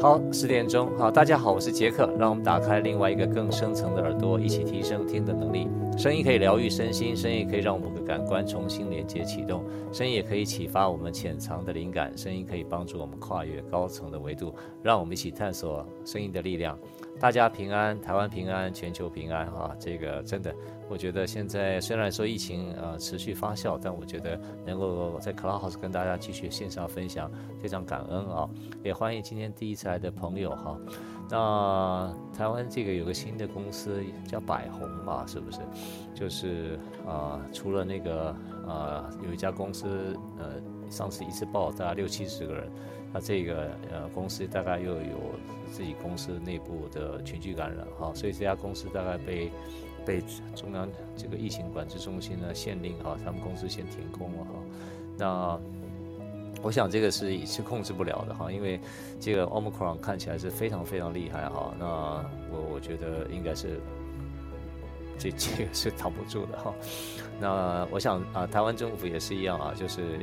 好，十点钟，好，大家好，我是杰克，让我们打开另外一个更深层的耳朵，一起提升听的能力。声音可以疗愈身心，声音可以让我们的感官重新连接启动，声音也可以启发我们潜藏的灵感，声音可以帮助我们跨越高层的维度，让我们一起探索声音的力量。大家平安，台湾平安，全球平安啊！这个真的，我觉得现在虽然说疫情呃持续发酵，但我觉得能够在 Cloudhouse 跟大家继续线上分享，非常感恩啊！也欢迎今天第一次来的朋友哈。那台湾这个有个新的公司叫百宏嘛，是不是？就是啊、呃，除了那个啊、呃，有一家公司呃，上次一次报大概六七十个人。那这个呃公司大概又有自己公司内部的群聚感染哈，所以这家公司大概被被中央这个疫情管制中心呢限令哈，他们公司先停工了哈。那我想这个是是控制不了的哈，因为这个 Omicron 看起来是非常非常厉害哈。那我我觉得应该是这这个是挡不住的哈。那我想啊，台湾政府也是一样啊，就是。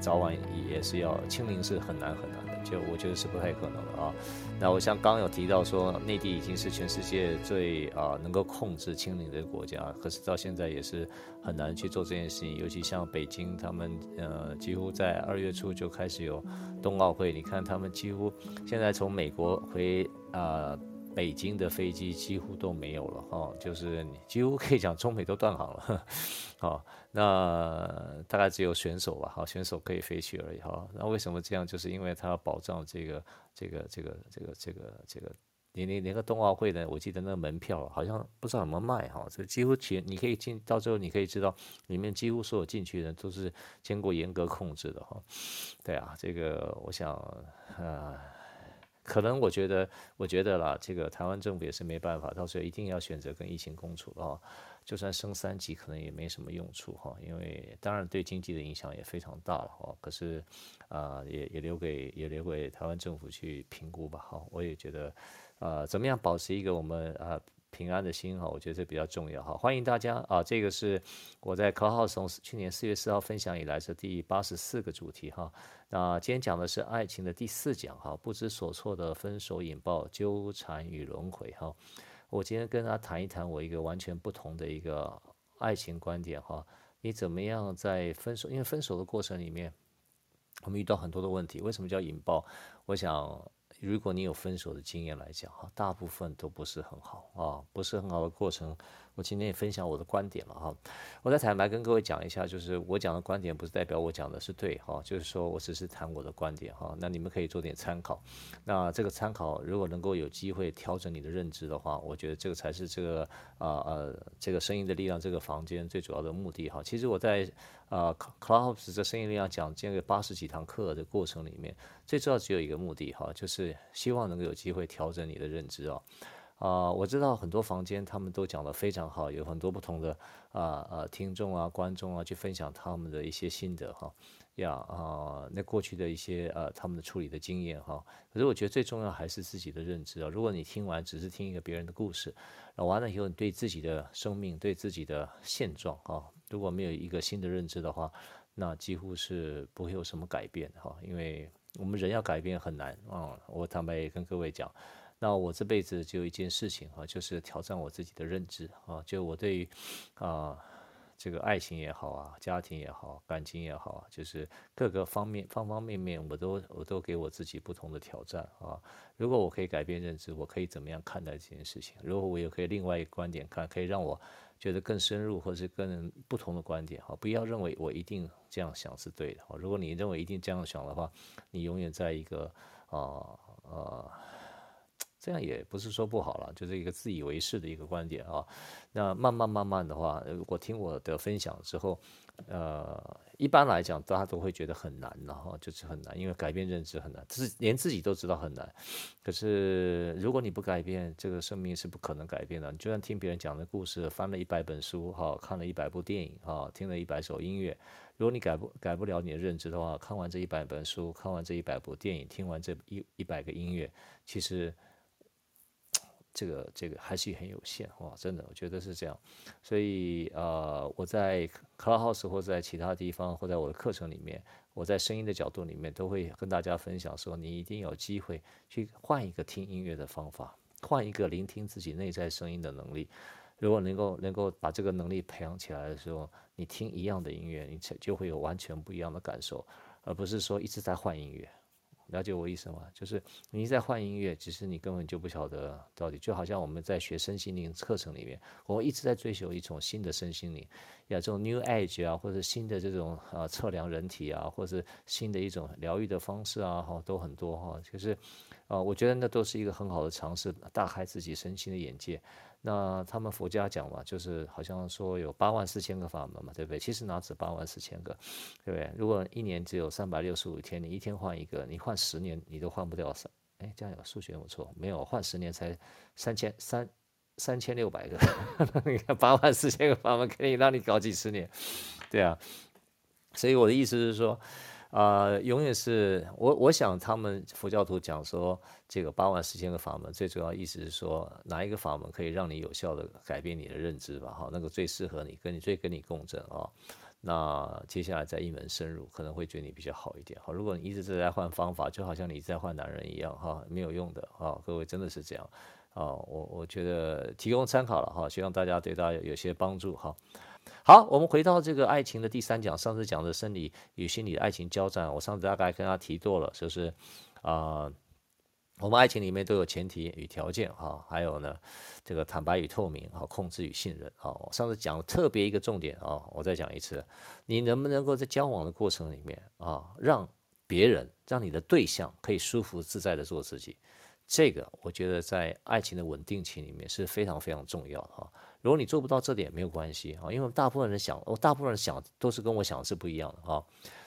早晚也是要清零，是很难很难，就我觉得是不太可能了啊。那我像刚有提到说，内地已经是全世界最啊能够控制清零的国家，可是到现在也是很难去做这件事情。尤其像北京，他们呃几乎在二月初就开始有冬奥会，你看他们几乎现在从美国回啊。北京的飞机几乎都没有了哈，就是几乎可以讲中美都断航了，好，那大概只有选手吧，好，选手可以飞去而已哈。那为什么这样？就是因为他要保障这个这个这个这个这个这个，连连连个冬奥会的，我记得那个门票好像不知道怎么卖哈，这几乎全你可以进到最后你可以知道里面几乎所有进去的人都是经过严格控制的哈。对啊，这个我想啊。可能我觉得，我觉得啦，这个台湾政府也是没办法，到时候一定要选择跟疫情共处啊。就算升三级，可能也没什么用处哈，因为当然对经济的影响也非常大了哈。可是啊，也也留给也留给台湾政府去评估吧哈。我也觉得啊，怎么样保持一个我们啊。平安的心哈，我觉得这比较重要哈。欢迎大家啊，这个是我在可好从去年四月四号分享以来是第八十四个主题哈。那今天讲的是爱情的第四讲哈，不知所措的分手引爆纠缠与轮回哈。我今天跟大家谈一谈我一个完全不同的一个爱情观点哈。你怎么样在分手？因为分手的过程里面，我们遇到很多的问题。为什么叫引爆？我想。如果你有分手的经验来讲哈，大部分都不是很好啊，不是很好的过程。我今天也分享我的观点了哈，我再坦白跟各位讲一下，就是我讲的观点不是代表我讲的是对哈，就是说我只是谈我的观点哈，那你们可以做点参考。那这个参考如果能够有机会调整你的认知的话，我觉得这个才是这个啊呃这个声音的力量这个房间最主要的目的哈。其实我在啊 Clubhouse 这声音力量讲这个八十几堂课的过程里面，最主要只有一个目的哈，就是希望能够有机会调整你的认知啊。啊、我知道很多房间他们都讲得非常好，有很多不同的啊呃听众啊观众啊去分享他们的一些心得哈呀啊，那过去的一些呃他们的处理的经验哈。可是我觉得最重要还是自己的认知啊。如果你听完只是听一个别人的故事，那完了以后你对自己的生命对自己的现状哈，如果没有一个新的认知的话，那几乎是不会有什么改变哈。因为我们人要改变很难啊、嗯。我坦白也跟各位讲。那我这辈子就一件事情啊，就是挑战我自己的认知啊，就我对于啊这个爱情也好啊，家庭也好，感情也好，就是各个方面方方面面，我都我都给我自己不同的挑战啊。如果我可以改变认知，我可以怎么样看待这件事情？如果我也可以另外一个观点看，可以让我觉得更深入，或是更不同的观点哈，不要认为我一定这样想是对的。如果你认为一定这样想的话，你永远在一个啊啊。这样也不是说不好了，就是一个自以为是的一个观点啊。那慢慢慢慢的话，如果听我的分享之后，呃，一般来讲大家都会觉得很难，然后就是很难，因为改变认知很难，是连自己都知道很难。可是如果你不改变，这个生命是不可能改变的。你就算听别人讲的故事，翻了一百本书，哈，看了一百部电影，哈，听了一百首音乐，如果你改不改不了你的认知的话，看完这一百本书，看完这一百部电影，听完这一一百个音乐，其实。这个这个还是很有限哇，真的，我觉得是这样。所以呃，我在 Clubhouse 或者在其他地方，或在我的课程里面，我在声音的角度里面，都会跟大家分享说，你一定有机会去换一个听音乐的方法，换一个聆听自己内在声音的能力。如果能够能够把这个能力培养起来的时候，你听一样的音乐，你才就会有完全不一样的感受，而不是说一直在换音乐。了解我意思吗？就是你在换音乐，其实你根本就不晓得到底。就好像我们在学身心灵课程里面，我们一直在追求一种新的身心灵，呀，这种 New Age 啊，或者新的这种呃测量人体啊，或者新的一种疗愈的方式啊，哈，都很多哈。就是，啊，我觉得那都是一个很好的尝试，大开自己身心的眼界。那他们佛家讲嘛，就是好像说有八万四千个法门嘛，对不对？其实哪止八万四千个，对不对？如果一年只有三百六十五天，你一天换一个，你换十年你都换不掉三。哎，这样有数学有错，没有换十年才三千三三千六百个。你看八万四千个法门可以让你搞几十年，对啊。所以我的意思是说。啊、永远是我，我想他们佛教徒讲说，这个八万四千个法门，最主要意思是说，哪一个法门可以让你有效的改变你的认知吧？哈，那个最适合你，跟你最跟你共振啊。那接下来再一门深入，可能会对你比较好一点。哈，如果你一直在换方法，就好像你一直在换男人一样，哈，没有用的。哈，各位真的是这样。啊，我我觉得提供参考了哈，希望大家对大家有些帮助哈。好，我们回到这个爱情的第三讲。上次讲的生理与心理的爱情交战，我上次大概跟他提过了，就是啊、我们爱情里面都有前提与条件哈，还有呢，这个坦白与透明啊，控制与信任啊。我上次讲了特别一个重点啊，我再讲一次，你能不能够在交往的过程里面啊，让别人，让你的对象可以舒服自在的做自己，这个我觉得在爱情的稳定期里面是非常非常重要的哈。如果你做不到这点，没有关系啊，因为大部分人想，我大部分人想都是跟我想的是不一样的啊。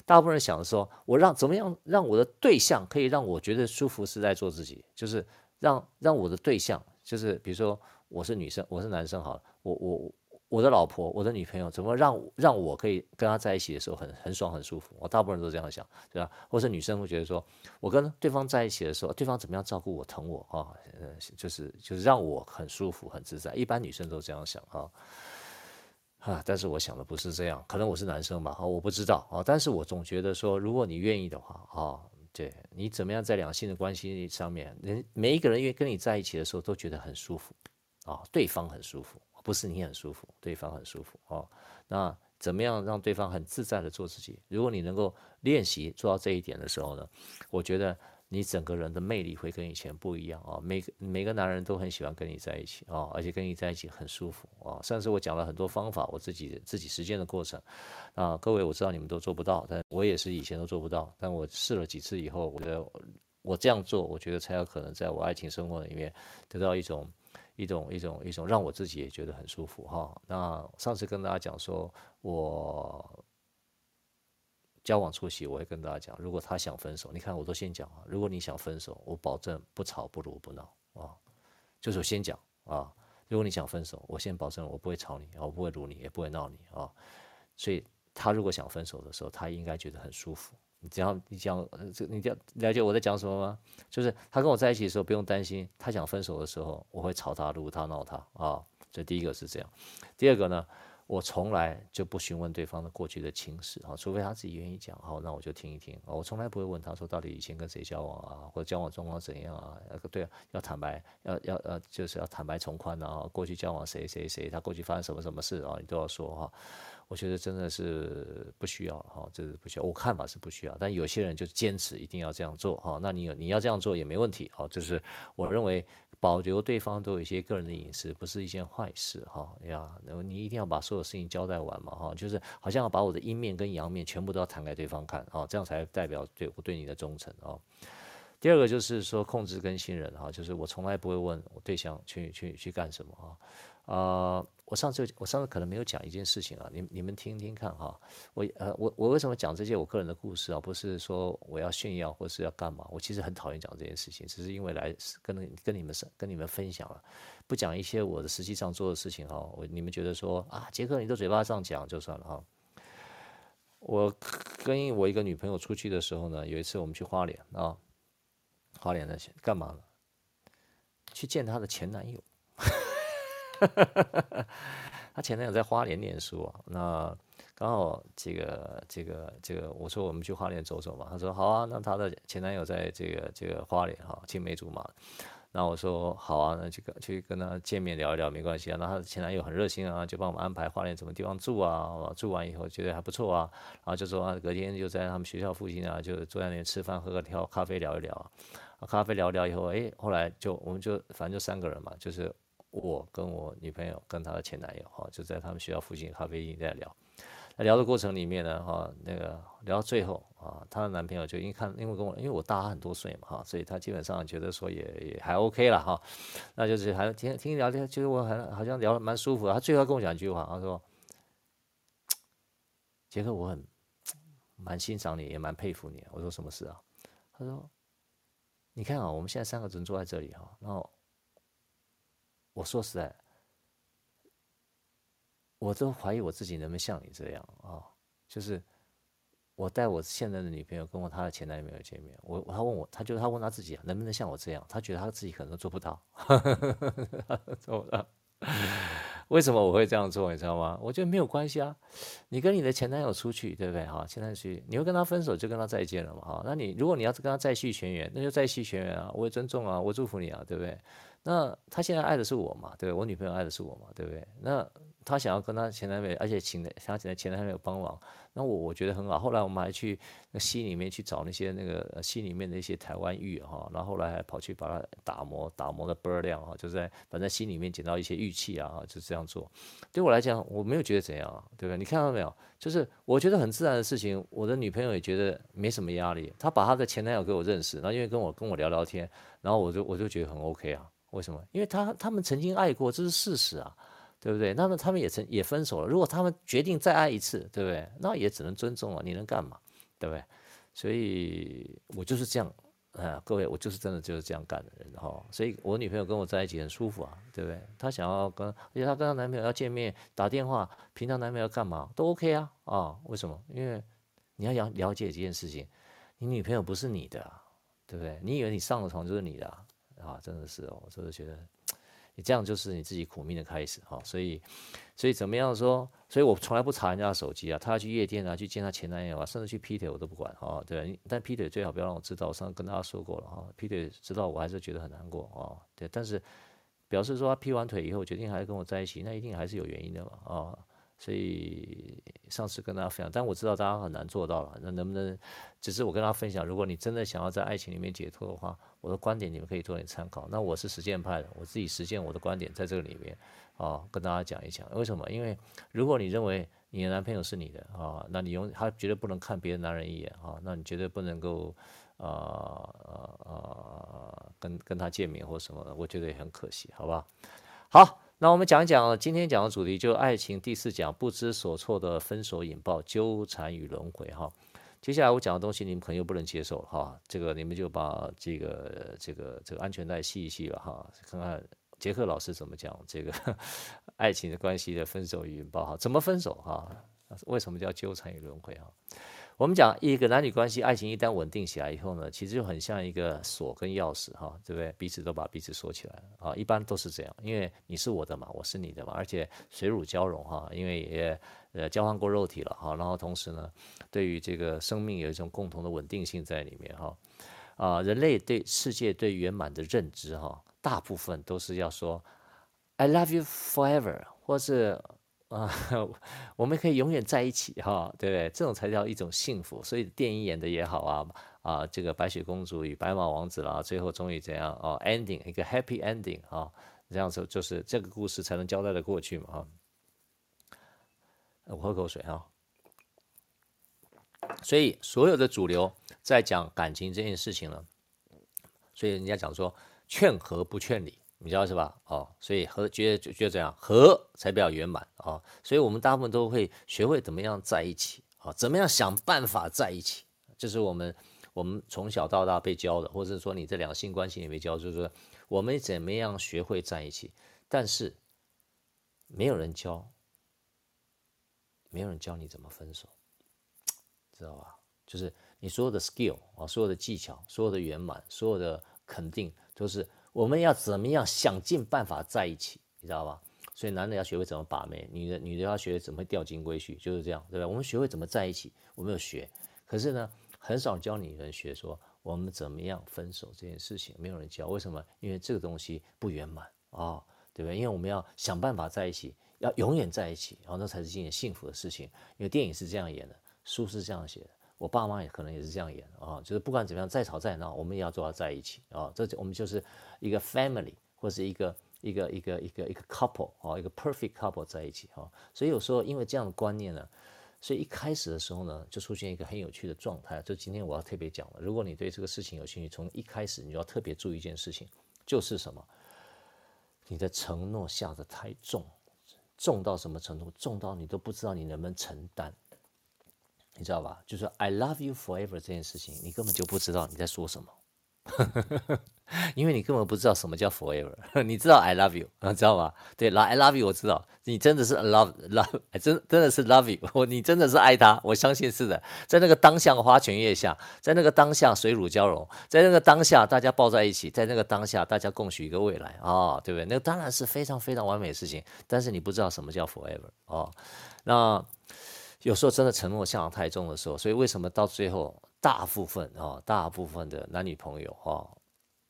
大部分人想的说，我让怎么样让我的对象可以让我觉得舒服，是在做自己，就是让让我的对象，就是比如说我是女生，我是男生，好了，我我。我的老婆，我的女朋友，怎么让让我可以跟她在一起的时候很很爽很舒服？我大部分人都这样想，对吧？或是女生会觉得说，我跟对方在一起的时候，对方怎么样照顾我、疼我啊？就是就是让我很舒服、很自在。一般女生都这样想啊啊！但是我想的不是这样，可能我是男生吧？啊，我不知道啊。但是我总觉得说，如果你愿意的话啊，对你怎么样在两性的关系上面，人每一个人愿意跟你在一起的时候都觉得很舒服啊，对方很舒服。不是你很舒服，对方很舒服哦。那怎么样让对方很自在的做自己？如果你能够练习做到这一点的时候呢，我觉得你整个人的魅力会跟以前不一样啊。每个每个男人都很喜欢跟你在一起啊，而且跟你在一起很舒服啊。上次我讲了很多方法，我自己自己实践的过程啊。各位我知道你们都做不到，但我也是以前都做不到，但我试了几次以后，我觉得我这样做，我觉得才有可能在我爱情生活里面得到一种。一种一种一种让我自己也觉得很舒服哈。那上次跟大家讲说，我交往初期，我会跟大家讲，如果他想分手，你看我都先讲啊。如果你想分手，我保证不吵不撸不闹啊，就是我先讲啊。如果你想分手，我先保证我不会吵你，我不会撸你，也不会闹你啊。所以他如果想分手的时候，他应该觉得很舒服。你只要你讲这，你了了解我在讲什么吗？就是他跟我在一起的时候，不用担心他想分手的时候，我会吵他、撸他、闹他啊。这第一个是这样。第二个呢，我从来就不询问对方的过去的情史啊，除非他自己愿意讲，好，那我就听一听。我从来不会问他说到底以前跟谁交往啊，或者交往状况怎样啊？对，要坦白，要要呃，就是要坦白从宽啊。过去交往谁谁谁，他过去发生什么什么事啊，你都要说哈。我觉得真的是不需要哈，这是不需要。我看法是不需要，但有些人就坚持一定要这样做哈。那你有你要这样做也没问题哈。就是我认为保留对方都有一些个人的隐私，不是一件坏事哈。呀，你一定要把所有事情交代完嘛哈。就是好像要把我的阴面跟阳面全部都要摊给对方看啊，这样才代表对我对你的忠诚啊。第二个就是说控制跟信任哈，就是我从来不会问我对象去去去干什么啊。啊、我上次我上次可能没有讲一件事情啊，你你们听听看哈。我呃我我为什么讲这些我个人的故事啊？不是说我要炫耀或是要干嘛？我其实很讨厌讲这件事情，只是因为来跟跟你们跟你们分享了，不讲一些我的实际上做的事情哈。我你们觉得说啊，杰克你的嘴巴上讲就算了哈。我跟我一个女朋友出去的时候呢，有一次我们去花莲啊，花莲那些干嘛呢？去见她的前男友。她前男友在花莲念书，那刚好这个这个这个，我说我们去花莲走走嘛，她说好啊，那她的前男友在这个这个花莲哈，青梅竹马。那我说好啊，那这个去跟他见面聊一聊没关系啊。那他前男友很热心啊，就帮我们安排花莲什么地方住啊。住完以后觉得还不错啊，然后就说啊，隔天就在他们学校附近啊，就坐在那里吃饭喝个调咖啡聊一聊啊。咖啡聊一聊以后，哎，后来就我们就反正就三个人嘛，就是我跟我女朋友跟她的前男友哈，就在他们学校附近咖啡厅在聊。在聊的过程里面呢，哈，那个聊到最后啊，她的男朋友就因为看，因为跟我，因为我大她很多岁嘛，哈，所以他基本上觉得说也也还 OK 了哈，那就是还听听聊天，觉得我很好像聊得蛮舒服。他最后跟我讲一句话，他说：“杰克，我很蛮欣赏你，也蛮佩服你。”我说：“什么事啊？”他说：“你看啊，我们现在三个人坐在这里哈，然后我说实在。”我都怀疑我自己能不能像你这样啊、就是我带我现在的女朋友跟我她的前男友见面，我他问我，他就他问他自己能不能像我这样，他觉得他自己可能做不到，做不到。为什么我会这样做？你知道吗？我觉得没有关系啊，你跟你的前男友出去，对不对？哈，前男友出去，你会跟他分手就跟他再见了嘛？哈，那你如果你要是跟他再续前缘，那就再续前缘啊，我也尊重啊，我祝福你啊，对不对？那他现在爱的是我嘛？对，我女朋友爱的是我嘛？对不对？那。他想要跟他前男友，而且请的想请他前男友帮忙，那我我觉得很好。后来我们还去那溪里面去找那些那个溪里面的一些台湾玉哈，然后后来还跑去把它打磨，打磨的倍儿亮哈，就在反正溪里面捡到一些玉器啊，就这样做。对我来讲，我没有觉得怎样，对不对？你看到没有？就是我觉得很自然的事情，我的女朋友也觉得没什么压力。她把她的前男友给我认识，然后因为跟我跟我聊聊天，然后我就我就觉得很 OK 啊。为什么？因为他他们曾经爱过，这是事实啊。对不对？那么他们也曾也分手了。如果他们决定再爱一次，对不对？那也只能尊重了。你能干嘛？对不对？所以我就是这样，啊，各位，我就是真的就是这样干的人哈。所以我女朋友跟我在一起很舒服啊，对不对？她想要跟，而且她跟她男朋友要见面打电话，平常男朋友要干嘛都 OK 啊啊？为什么？因为你要了了解这件事情，你女朋友不是你的，对不对？你以为你上了床就是你的啊？真的是哦，我真的觉得。你这样就是你自己苦命的开始哈，所以，所以怎么样说？所以我从来不查人家的手机啊，他要去夜店啊，去见他前男友啊，甚至去劈腿我都不管哈。对，但劈腿最好不要让我知道，我上次跟大家说过了哈，劈腿知道我还是觉得很难过啊。对，但是表示说他劈完腿以后决定还是跟我在一起，那一定还是有原因的嘛啊。所以上次跟大家分享，但我知道大家很难做到了，那能不能？只是我跟大家分享，如果你真的想要在爱情里面解脱的话。我的观点你们可以做点参考。那我是实践派的，我自己实践我的观点在这个里面啊，跟大家讲一讲。为什么？因为如果你认为你的男朋友是你的啊，那你用他绝对不能看别的男人一眼啊，那你绝对不能够啊啊啊跟跟他见面或什么的，我觉得也很可惜，好吧？好，那我们讲一讲今天讲的主题，就是爱情第四讲，不知所措的分手引爆纠缠与轮回哈。接下来我讲的东西你们可能又不能接受哈，这个你们就把这个这个这个安全带系一系了哈，看看杰克老师怎么讲这个 爱情的关系的分手与引爆哈，怎么分手哈？为什么叫纠缠与轮回哈？我们讲一个男女关系，爱情一旦稳定起来以后呢，其实就很像一个锁跟钥匙哈，对不对？彼此都把彼此锁起来了啊，一般都是这样，因为你是我的嘛，我是你的嘛，而且水乳交融哈，因为也呃交换过肉体了哈，然后同时呢，对于这个生命有一种共同的稳定性在里面哈，啊，人类对世界对圆满的认知哈，大部分都是要说 I love you forever，或是。啊，我们可以永远在一起哈，对不对？这种才叫一种幸福。所以电影演的也好啊，啊，这个白雪公主与白马王子啦，最后终于怎样啊？ending 一个 happy ending 啊，这样子就是这个故事才能交代的过去嘛啊。我喝口水哈。所以所有的主流在讲感情这件事情呢，所以人家讲说劝和不劝离。你知道是吧？哦，所以和觉得觉得这样和才比较圆满啊，所以我们大部分都会学会怎么样在一起啊，怎么样想办法在一起，这是我们我们从小到大被教的，或者说你这两性关系里面教，就是说我们怎么样学会在一起，但是没有人教，没有人教你怎么分手，知道吧？就是你所有的 skill 啊，所有的技巧，所有的圆满，所有的肯定，都是。我们要怎么样想尽办法在一起，你知道吧？所以男的要学会怎么把妹，女的女的要学会怎么钓金龟婿，就是这样，对吧？我们学会怎么在一起，我们有学，可是呢，很少教女人学说我们怎么样分手这件事情，没有人教。为什么？因为这个东西不圆满啊、哦，对不对？因为我们要想办法在一起，要永远在一起，然后那才是一件幸福的事情。因为电影是这样演的，书是这样写的，我爸妈也可能也是这样演啊、就是不管怎么样，再吵再闹，我们也要做到在一起啊、哦。这我们就是一个 family 或是一个。一个一个一个一个 couple 哦，一个 perfect couple 在一起哈，所以有时候因为这样的观念呢，所以一开始的时候呢，就出现一个很有趣的状态。就今天我要特别讲了，如果你对这个事情有兴趣，从一开始你就要特别注意一件事情，就是什么？你的承诺下得太重，重到什么程度？重到你都不知道你能不能承担，你知道吧？就是 I love you forever 这件事情，你根本就不知道你在说什么。因为你根本不知道什么叫 forever，你知道 I love you，知道吗？对，I love you，我知道，你真的是 love love，真真的是 love you，我你真的是爱他，我相信是的。在那个当下花前月下，在那个当下水乳交融，在那个当下大家抱在一起，在那个当下大家共许一个未来啊、哦，对不对？那当然是非常非常完美的事情，但是你不知道什么叫 forever 哦。那有时候真的承诺下得太重的时候，所以为什么到最后？大部分啊、哦，大部分的男女朋友哈、哦，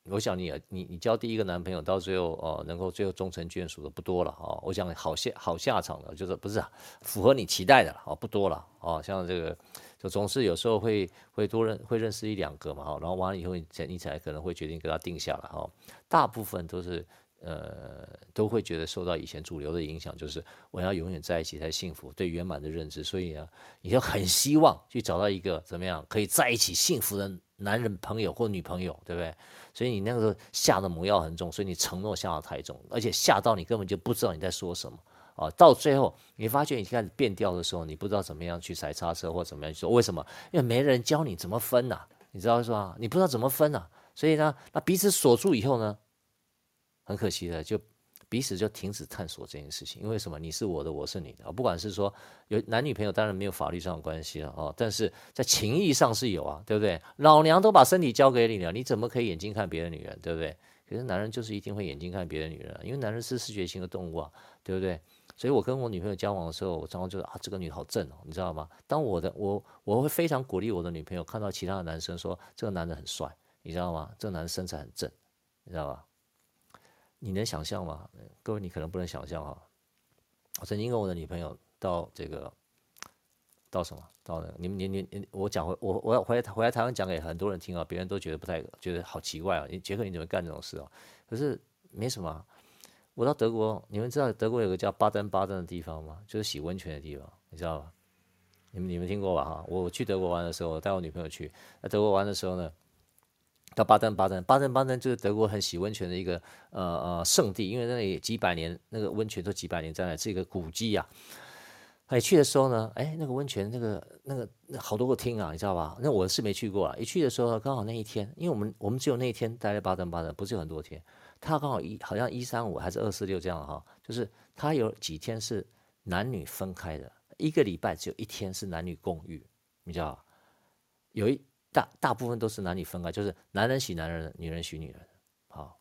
我想你你你交第一个男朋友到最后哦，能够最后终成眷属的不多了啊、哦。我想好下好下场的，就是不是符合你期待的了啊、哦，不多了啊、哦。像这个就总是有时候会会多认会认识一两个嘛哈，然后完了以后你才你才可能会决定跟他定下来哈、哦。大部分都是。呃，都会觉得受到以前主流的影响，就是我要永远在一起才幸福，对圆满的认知，所以呢，你就很希望去找到一个怎么样可以在一起幸福的男人朋友或女朋友，对不对？所以你那个时候下的魔药很重，所以你承诺下的太重，而且下到你根本就不知道你在说什么啊！到最后你发觉你开始变调的时候，你不知道怎么样去踩刹车或怎么样去说，为什么？因为没人教你怎么分呐、你知道是吧？你不知道怎么分呐、所以呢，那彼此锁住以后呢？很可惜的，就彼此就停止探索这件事情。因为什么？你是我的，我是你的。不管是说有男女朋友，当然没有法律上的关系了哦，但是在情义上是有啊，对不对？老娘都把身体交给你了，你怎么可以眼睛看别的女人，对不对？可是男人就是一定会眼睛看别的女人，因为男人是视觉型的动物啊，对不对？所以我跟我女朋友交往的时候，我常常觉得啊，这个女好正哦，你知道吗？当我的我我会非常鼓励我的女朋友看到其他的男生说这个男的很帅，你知道吗？这个男的身材很正，你知道吧？你能想象吗？各位，你可能不能想象啊。我曾经跟我的女朋友到这个，到什么？到那个，你们你你你，我讲回我我要回来回来台湾讲给很多人听啊，别人都觉得不太觉得好奇怪啊。你杰克你怎么干这种事啊？可是没什么。我到德国，你们知道德国有个叫巴登巴登的地方吗？就是洗温泉的地方，你知道吗？你们你们听过吧？哈，我去德国玩的时候，我带我女朋友去。在德国玩的时候呢，到巴登巴登，巴登巴登就是德国很洗温泉的一个呃呃圣地，因为那里几百年那个温泉都几百年在那，是一个古迹啊。哎，去的时候呢，哎，那个温泉那个那个那好多个厅啊，你知道吧？那我是没去过啊。一去的时候刚好那一天，因为我们我们只有那一天待在巴登巴登，不是有很多天。他刚好一好像一三五还是二四六这样哈，就是他有几天是男女分开的，一个礼拜只有一天是男女共浴，你知道吧？有一。大大部分都是男女分开，就是男人洗男人，女人洗女人。好，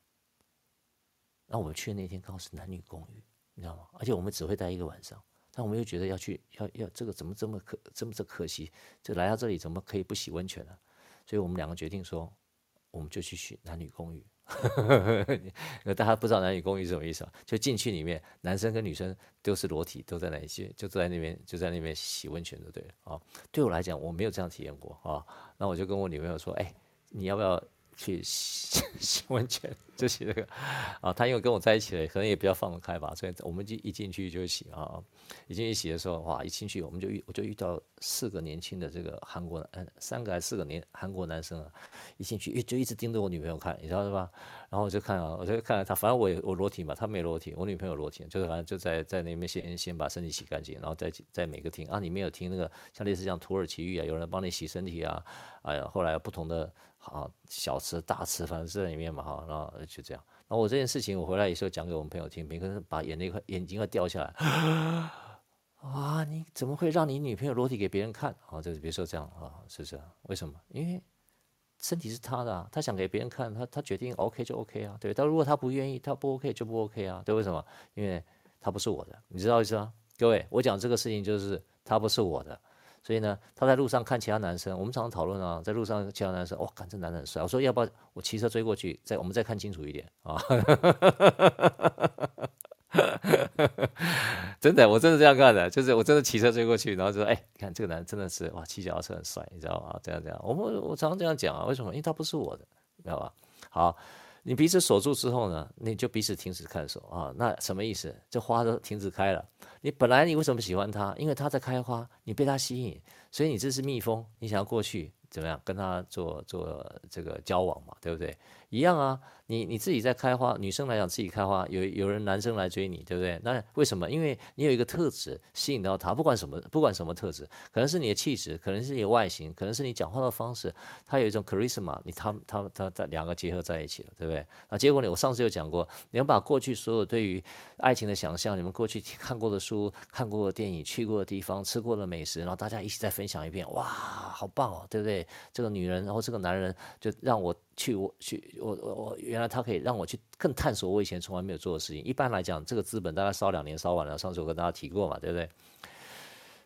那我们去的那天刚好是男女共浴，你知道吗？而且我们只会待一个晚上，但我们又觉得要去，要要这个怎么这么可这么这可惜？这来到这里怎么可以不洗温泉呢？所以我们两个决定说，我们就去洗男女共浴。大家不知道男女公寓什么意思啊？就进去里面，男生跟女生都是裸体，都在那里，就坐在那边，就在那边洗温泉，就对了啊。对我来讲，我没有这样体验过啊。那我就跟我女朋友说：“哎，你要不要？”去洗 洗温泉，就洗这个啊。他因为跟我在一起了，可能也比较放得开吧，所以我们就一进去就洗啊。一进去洗的时候，哇，一进去我们就遇我就遇到四个年轻的这个韩国，嗯，三个还是四个年韩国男生啊。一进去，就一直盯着我女朋友看，你知道是吧？然后我就看啊，我就看他，反正我也我裸体嘛，他没裸体，我女朋友裸体，就是反正就在在那边先先把身体洗干净，然后再在每个厅啊，里面有厅那个像类似像土耳其浴啊，有人帮你洗身体啊，哎呀，后来不同的。好，小吃大吃，反正是在里面嘛，哈，然后就这样。然后我这件事情，我回来以后讲给我们朋友听，每个人把眼泪快眼睛快掉下来。啊，你怎么会让你女朋友裸体给别人看？啊，就是别说这样啊，是不是？为什么？因为身体是他的啊，他想给别人看，他他决定 OK 就 OK 啊，对。但如果他不愿意，他不 OK 就不 OK 啊，对？为什么？因为他不是我的，你知道意思吗？各位，我讲这个事情就是他不是我的，所以呢，他在路上看其他男生，我们常常讨论啊，在路上其他男生，哇，看这男的很帅，我说要不要我骑车追过去，再我们再看清楚一点啊。真的，我真的这样干的，就是我真的骑车追过去，然后就说：“哎，你看这个男人真的是哇，骑脚踏车很帅，你知道吗？这样这样，我们我常常这样讲啊，为什么？因为他不是我的，知道吧？好，你彼此锁住之后呢，你就彼此停止看守啊。那什么意思？这花都停止开了。你本来你为什么喜欢它？因为它在开花，你被它吸引，所以你这是蜜蜂，你想要过去怎么样跟他做做这个交往嘛，对不对？一样啊。”你你自己在开花，女生来讲自己开花，有有人男生来追你，对不对？那为什么？因为你有一个特质吸引到他，不管什么不管什么特质，可能是你的气质，可能是你的外形，可能是你讲话的方式，他有一种 charisma，你他他他他两个结合在一起了，对不对？那结果呢？我上次有讲过，你要把过去所有对于爱情的想象，你们过去看过的书、看过的电影、去过的地方、吃过的美食，然后大家一起再分享一遍，哇，好棒哦，对不对？这个女人，然后这个男人，就让我。去我去我我我原来他可以让我去更探索我以前从来没有做的事情。一般来讲，这个资本大概烧两年烧完了。上次我跟大家提过嘛，对不对？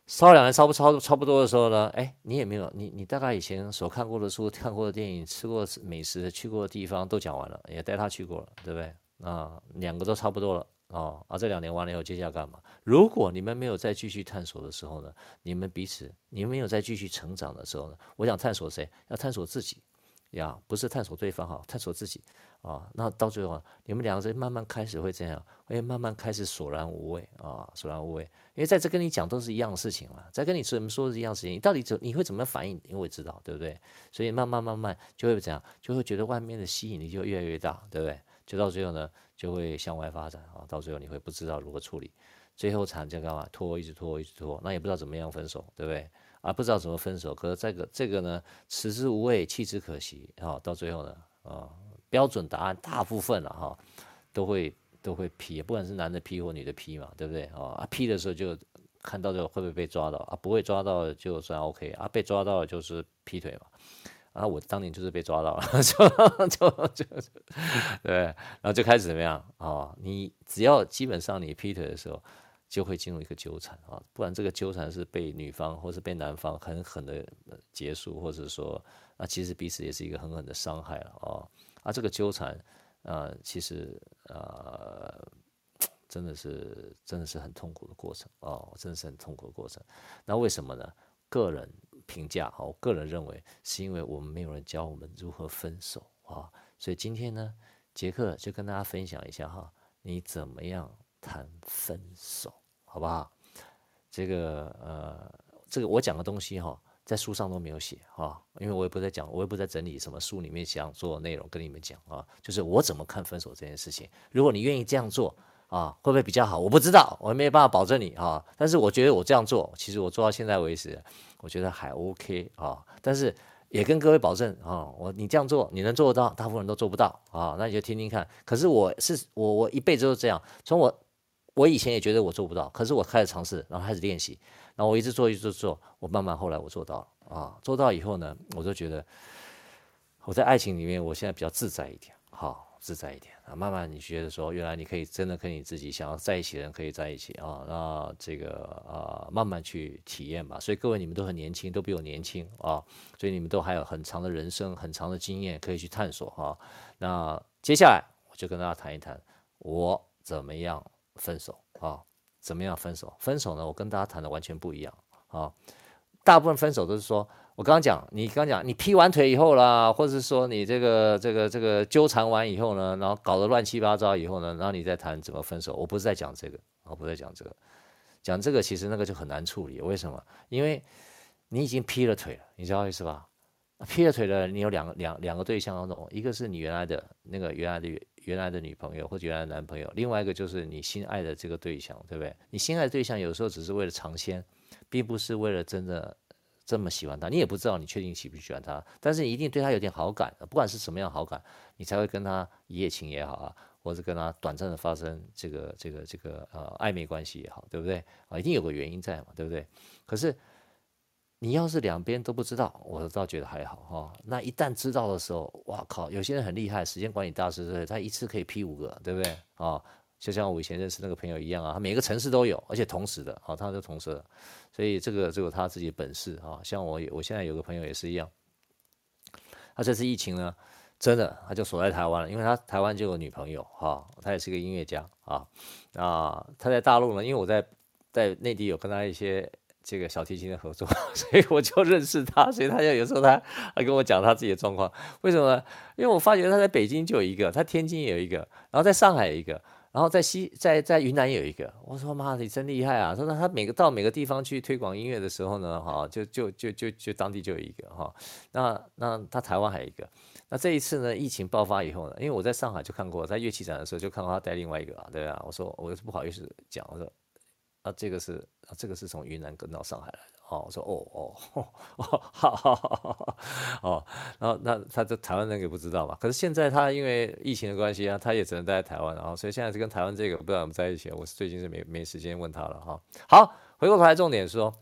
烧两年烧不烧差不多的时候呢，哎，你也没有你你大概以前所看过的书、看过的电影、吃过美食、去过的地方都讲完了，也带他去过了，对不对？啊，两个都差不多了哦。啊，这两年完了以后，接下来干嘛？如果你们没有再继续探索的时候呢，你们彼此你们没有再继续成长的时候呢，我想探索谁？要探索自己。呀，不是探索对方哈，探索自己啊。那到最后，你们两个人慢慢开始会这样，会慢慢开始索然无味啊，索然无味。因为在这跟你讲都是一样的事情嘛，在跟你怎么说是一样的事情，你到底怎你会怎么反应？因为知道对不对？所以慢慢慢慢就会这样，就会觉得外面的吸引力就越来越大，对不对？就到最后呢，就会向外发展啊。到最后你会不知道如何处理，最后惨就干嘛？拖，一直拖，一直拖，那也不知道怎么样分手，对不对？啊，不知道怎么分手，可是这个这个呢，食之无味，弃之可惜，啊、到最后呢，啊、标准答案大部分了哈、都会都会劈，不管是男的劈或女的劈嘛，对不对？啊、哦，批的时候就看到这个会不会被抓到啊？不会抓到就算 OK 啊，被抓到了就是劈腿嘛，啊，我当年就是被抓到了，就就就对，然后就开始怎么样啊、你只要基本上你劈腿的时候。就会进入一个纠缠啊，不然这个纠缠是被女方或是被男方狠狠的结束，或者说啊，其实彼此也是一个狠狠的伤害了啊。啊，这个纠缠啊，其实啊，真的是真的是很痛苦的过程哦，真的是很痛苦的过程。那为什么呢？个人评价哈，我个人认为是因为我们没有人教我们如何分手啊，所以今天呢，杰克就跟大家分享一下哈，你怎么样谈分手？好不好？这个呃，这个我讲的东西哈，在书上都没有写哈，因为我也不在讲，我也不在整理什么书里面想做的内容跟你们讲啊，就是我怎么看分手这件事情。如果你愿意这样做啊，会不会比较好？我不知道，我也没有办法保证你啊。但是我觉得我这样做，其实我做到现在为止，我觉得还 OK 啊。但是也跟各位保证啊，我你这样做，你能做得到，大部分人都做不到啊。那你就听听看。可是我是我我一辈子都这样，从我。我以前也觉得我做不到，可是我开始尝试，然后开始练习，然后我一直做，一直做，我慢慢后来我做到了啊！做到以后呢，我就觉得我在爱情里面，我现在比较自在一点，好自在一点啊！慢慢你觉得说，原来你可以真的跟你自己想要在一起的人可以在一起啊！那这个啊，慢慢去体验吧。所以各位你们都很年轻，都比我年轻啊，所以你们都还有很长的人生、很长的经验可以去探索哈。那接下来我就跟大家谈一谈我怎么样。分手啊？怎么样分手？分手呢？我跟大家谈的完全不一样啊。大部分分手都是说，我刚讲，你刚讲，你劈完腿以后啦，或者是说你这个这个这个纠缠完以后呢，然后搞得乱七八糟以后呢，然后你再谈怎么分手。我不是在讲这个，我不是在讲这个，讲这个其实那个就很难处理。为什么？因为你已经劈了腿了，你知道意思吧？劈了腿了，你有两个两两个对象当中，一个是你原来的那个原来的。原来的女朋友或者原来的男朋友，另外一个就是你心爱的这个对象，对不对？你心爱的对象有时候只是为了尝鲜，并不是为了真的这么喜欢他。你也不知道你确定喜不喜欢他，但是你一定对他有点好感，不管是什么样好感，你才会跟他一夜情也好啊，或者跟他短暂的发生这个这个这个呃暧昧关系也好，对不对？啊，一定有个原因在嘛，对不对？可是你要是两边都不知道，我倒觉得还好哈、那一旦知道的时候，哇靠，有些人很厉害，时间管理大师对，他一次可以批五个，对不对啊、就像我以前认识那个朋友一样啊，他每个城市都有，而且同时的啊、哦，他是同时的，所以这个只有他自己本事啊、像我，我现在有个朋友也是一样，他这次疫情呢，真的他就锁在台湾了，因为他台湾就有女朋友哈、他也是个音乐家啊啊，他在大陆呢，因为我在在内地有跟他一些。这个小提琴的合作，所以我就认识他，所以他就有时候他他跟我讲他自己的状况，为什么呢？因为我发觉他在北京就有一个，他天津也有一个，然后在上海有一个，然后在西在在云南有一个。我说妈，你真厉害啊！他说他每个到每个地方去推广音乐的时候呢，哈，就就就就就当地就有一个哈。那那他台湾还有一个。那这一次呢，疫情爆发以后呢，因为我在上海就看过，在乐器展的时候就看过他带另外一个啊，对啊，我说我是不好意思讲，我说。啊，这个是啊，这个是从云南跟到上海来的。哦，我说哦哦哦，好好好，哦，然后那他这台湾人也不知道嘛。可是现在他因为疫情的关系啊，他也只能待在台湾，然后所以现在是跟台湾这个不知道怎么在一起。我是最近是没没时间问他了哈。好，回过头来重点说。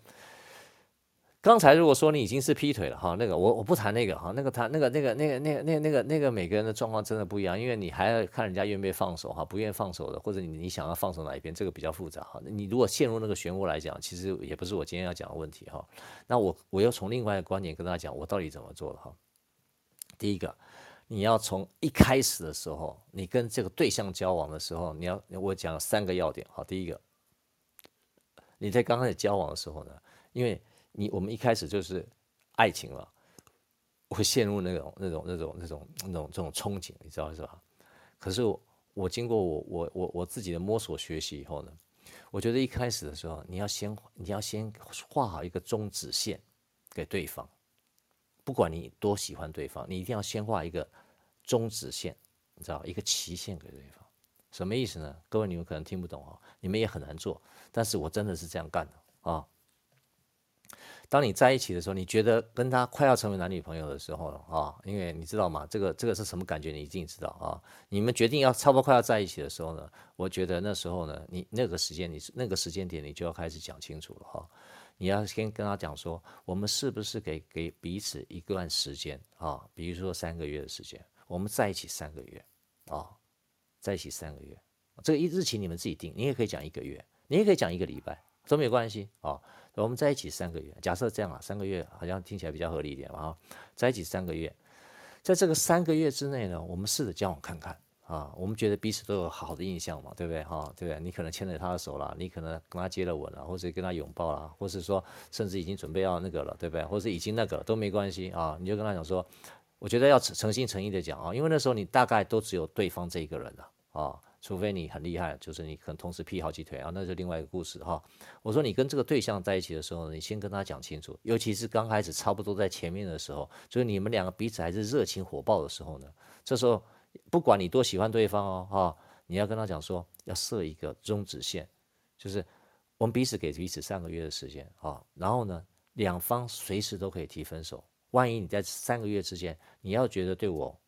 刚才如果说你已经是劈腿了哈，那个我我不谈那个哈，那个谈那个那个那个那个那个那个那个每个人的状况真的不一样，因为你还要看人家愿不愿意放手哈，不愿意放手的，或者你你想要放手哪一边，这个比较复杂哈。你如果陷入那个漩涡来讲，其实也不是我今天要讲的问题哈。那我我要从另外一个观点跟大家讲，我到底怎么做的哈。第一个，你要从一开始的时候，你跟这个对象交往的时候，你要我讲三个要点哈。第一个，你在刚开始交往的时候呢，因为你我们一开始就是爱情了，会陷入那种那种那种那种那种这种憧憬，你知道是吧？可是我，我经过我我我我自己的摸索学习以后呢，我觉得一开始的时候，你要先你要先画好一个终止线给对方，不管你多喜欢对方，你一定要先画一个终止线，你知道一个期限给对方。什么意思呢？各位你们可能听不懂啊，你们也很难做，但是我真的是这样干的啊。当你在一起的时候，你觉得跟他快要成为男女朋友的时候了啊，因为你知道吗？这个这个是什么感觉？你一定知道啊。你们决定要差不多快要在一起的时候呢，我觉得那时候呢，你那个时间，你那个时间点，你就要开始讲清楚了哈。你要先跟他讲说，我们是不是给给彼此一段时间啊？比如说三个月的时间，我们在一起三个月啊，在一起三个月，这个一日期你们自己定，你也可以讲一个月，你也可以讲一个礼拜，都没有关系啊。我们在一起三个月，假设这样啊，三个月好像听起来比较合理一点啊。在一起三个月，在这个三个月之内呢，我们试着交往看看啊。我们觉得彼此都有好的印象嘛，对不对哈？对不对？你可能牵着他的手了，你可能跟他接了吻了，或者跟他拥抱了，或是说甚至已经准备要那个了，对不对？或是已经那个了都没关系啊。你就跟他讲说，我觉得要诚心诚意的讲啊，因为那时候你大概都只有对方这一个人了啊。除非你很厉害，就是你可能同时劈好几腿啊，那是另外一个故事哈。我说你跟这个对象在一起的时候，你先跟他讲清楚，尤其是刚开始差不多在前面的时候，就是你们两个彼此还是热情火爆的时候呢，这时候不管你多喜欢对方哦哈，你要跟他讲说要设一个终止线，就是我们彼此给彼此三个月的时间啊，然后呢，两方随时都可以提分手。万一你在三个月之间，你要觉得对我。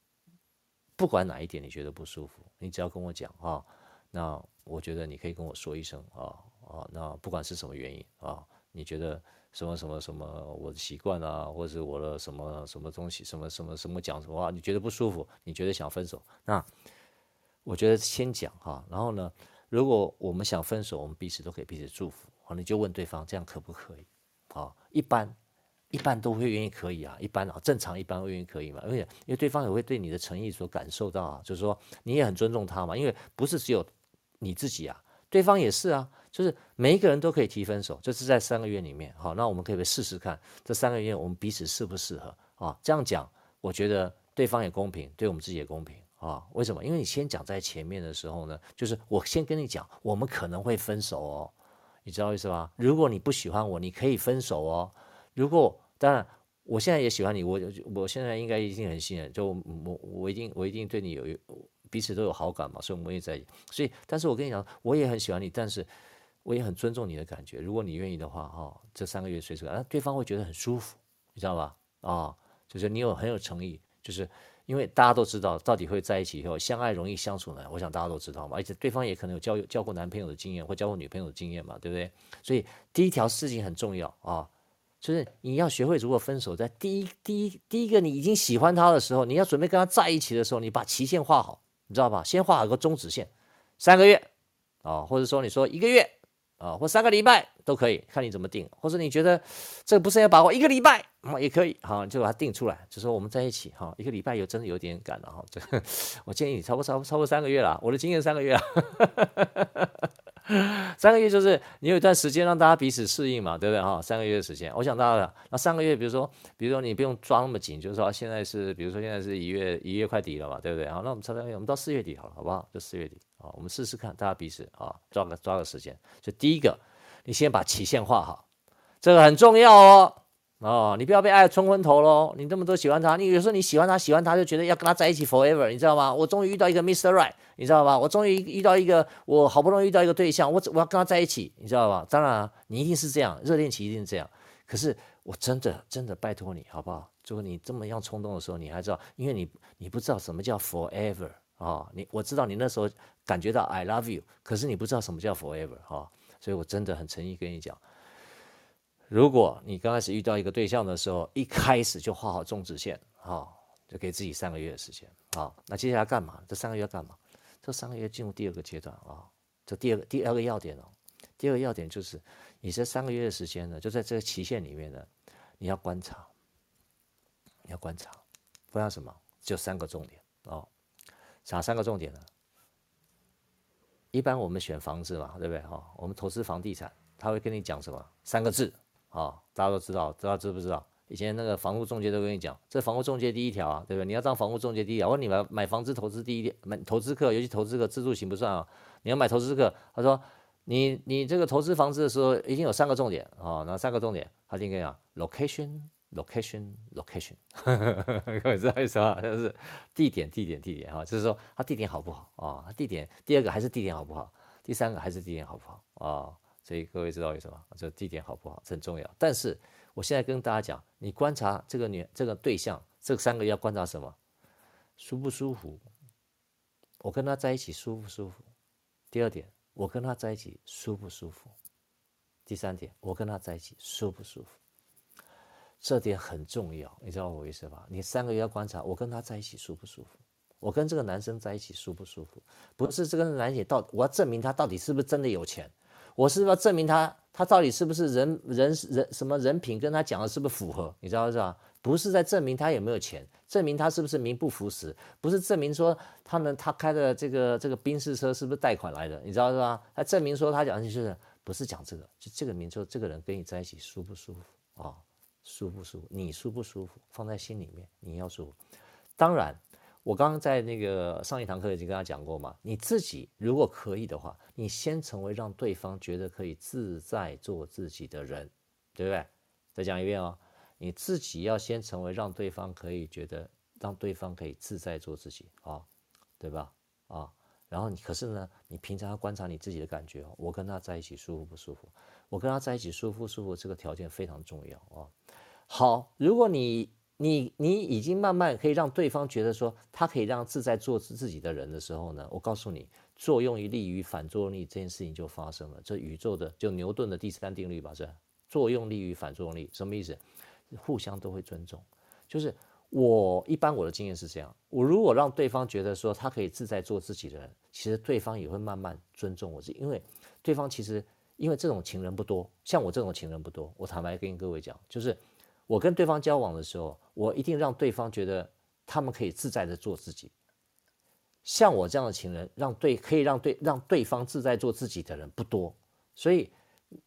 不管哪一点你觉得不舒服，你只要跟我讲啊，那我觉得你可以跟我说一声啊啊，那不管是什么原因啊，你觉得什么什么什么我的习惯啊，或者是我的什么什么东西，什么什么什么讲什么话，你觉得不舒服，你觉得想分手，那我觉得先讲哈，然后呢，如果我们想分手，我们彼此都可以彼此祝福，好，你就问对方这样可不可以？啊，一般。一般都会愿意可以啊，一般啊，正常一般会愿意可以嘛，而且因为对方也会对你的诚意所感受到啊，就是说你也很尊重他嘛，因为不是只有你自己啊，对方也是啊，就是每一个人都可以提分手，就是在三个月里面，好，那我们可以试试看这三个月我们彼此适不适合啊？这样讲，我觉得对方也公平，对我们自己也公平啊？为什么？因为你先讲在前面的时候呢，就是我先跟你讲，我们可能会分手哦，你知道意思吧？如果你不喜欢我，你可以分手哦。如果当然，我现在也喜欢你，我我现在应该已经很信任，就我我一定我一定对你有彼此都有好感嘛，所以我们也在一起。所以，但是我跟你讲，我也很喜欢你，但是我也很尊重你的感觉。如果你愿意的话，哈、哦，这三个月随时，啊，对方会觉得很舒服，你知道吧？啊、就是你有很有诚意，就是因为大家都知道，到底会在一起以后，相爱容易相处难，我想大家都知道嘛。而且对方也可能有交交过男朋友的经验，或交过女朋友的经验嘛，对不对？所以第一条事情很重要啊。就是你要学会，如果分手在第一第一第一个你已经喜欢他的时候，你要准备跟他在一起的时候，你把期限画好，你知道吧？先画好个终止线，三个月啊、或者说你说一个月啊、或三个礼拜都可以，看你怎么定。或者你觉得这个不是要把握一个礼拜，啊也可以，好，你就把它定出来，就说我们在一起哈、一个礼拜有真的有点赶了哈。这 我建议你超过超超过三个月了，我的经验三个月了。三个月就是你有一段时间让大家彼此适应嘛，对不对哈？三个月的时间，我想到了，那三个月，比如说，比如说你不用抓那么紧，就是说现在是，比如说现在是一月一月快底了嘛，对不对？好，那我们差不多，我们到四月底好了，好不好？就四月底啊，我们试试看，大家彼此啊，抓个抓个时间。就第一个，你先把期限画好，这个很重要哦。哦，你不要被爱冲昏头喽！你这么多喜欢他，你有时候你喜欢他，喜欢他就觉得要跟他在一起 forever，你知道吗？我终于遇到一个 Mister Right，你知道吧？我终于遇到一个，我好不容易遇到一个对象，我我要跟他在一起，你知道吧？当然，你一定是这样，热恋期一定是这样。可是我真的真的拜托你，好不好？如果你这么样冲动的时候，你还知道，因为你你不知道什么叫 forever 啊、哦？你我知道你那时候感觉到 I love you，可是你不知道什么叫 forever 哈、哦，所以我真的很诚意跟你讲。如果你刚开始遇到一个对象的时候，一开始就画好终止线，好，就给自己三个月的时间，好，那接下来干嘛？这三个月干嘛？这三个月进入第二个阶段啊，这第二个第二个要点哦，第二个要点就是你这三个月的时间呢，就在这个期限里面呢，你要观察，你要观察，观察什么？就三个重点哦，哪三个重点呢？一般我们选房子嘛，对不对？哈，我们投资房地产，他会跟你讲什么？三个字。啊、大家都知道，大家知不知道？以前那个房屋中介都跟你讲，这房屋中介第一条啊，对不对？你要当房屋中介第一条。我问你们买房子投资第一点，买投资客，尤其投资客自住型不算啊。你要买投资客，他说你你这个投资房子的时候，一定有三个重点啊，哪、三个重点？他就跟你讲，location，location，location，各位知道意思吗？就是地点，地点，地点哈，就是说它地点好不好啊？它、地点，第二个还是地点好不好？第三个还是地点好不好啊？所以各位知道为什么？这地点好不好？很重要。但是我现在跟大家讲，你观察这个女这个对象，这三个要观察什么？舒不舒服？我跟他在一起舒不舒服？第二点，我跟他在一起舒不舒服？第三点，我跟他在一起舒不舒服？这点很重要，你知道我意思吧？你三个月要观察，我跟他在一起舒不舒服？我跟这个男生在一起舒不舒服？不是这个男生到，我要证明他到底是不是真的有钱。我是要证明他，他到底是不是人人人什么人品跟他讲的是不是符合？你知道是吧？不是在证明他有没有钱，证明他是不是名不符实，不是证明说他们他开的这个这个宾士车是不是贷款来的，你知道是吧？他证明说他讲的就是不是讲这个，就这个名说这个人跟你在一起舒不舒服啊、舒不舒服？你舒不舒服？放在心里面，你要舒服。当然。我刚刚在那个上一堂课已经跟他讲过嘛，你自己如果可以的话，你先成为让对方觉得可以自在做自己的人，对不对？再讲一遍哦，你自己要先成为让对方可以觉得，让对方可以自在做自己啊、对吧？啊、然后你可是呢，你平常要观察你自己的感觉哦，我跟他在一起舒服不舒服？我跟他在一起舒服不舒服？这个条件非常重要啊、哦。好，如果你。你你已经慢慢可以让对方觉得说他可以让自在做自己的人的时候呢，我告诉你，作用力与反作用力这件事情就发生了。这宇宙的就牛顿的第三定律吧，是作用力与反作用力什么意思？互相都会尊重。就是我一般我的经验是这样，我如果让对方觉得说他可以自在做自己的人，其实对方也会慢慢尊重我自己，因为对方其实因为这种情人不多，像我这种情人不多。我坦白跟各位讲，就是。我跟对方交往的时候，我一定让对方觉得他们可以自在的做自己。像我这样的情人，让对可以让对让对方自在做自己的人不多，所以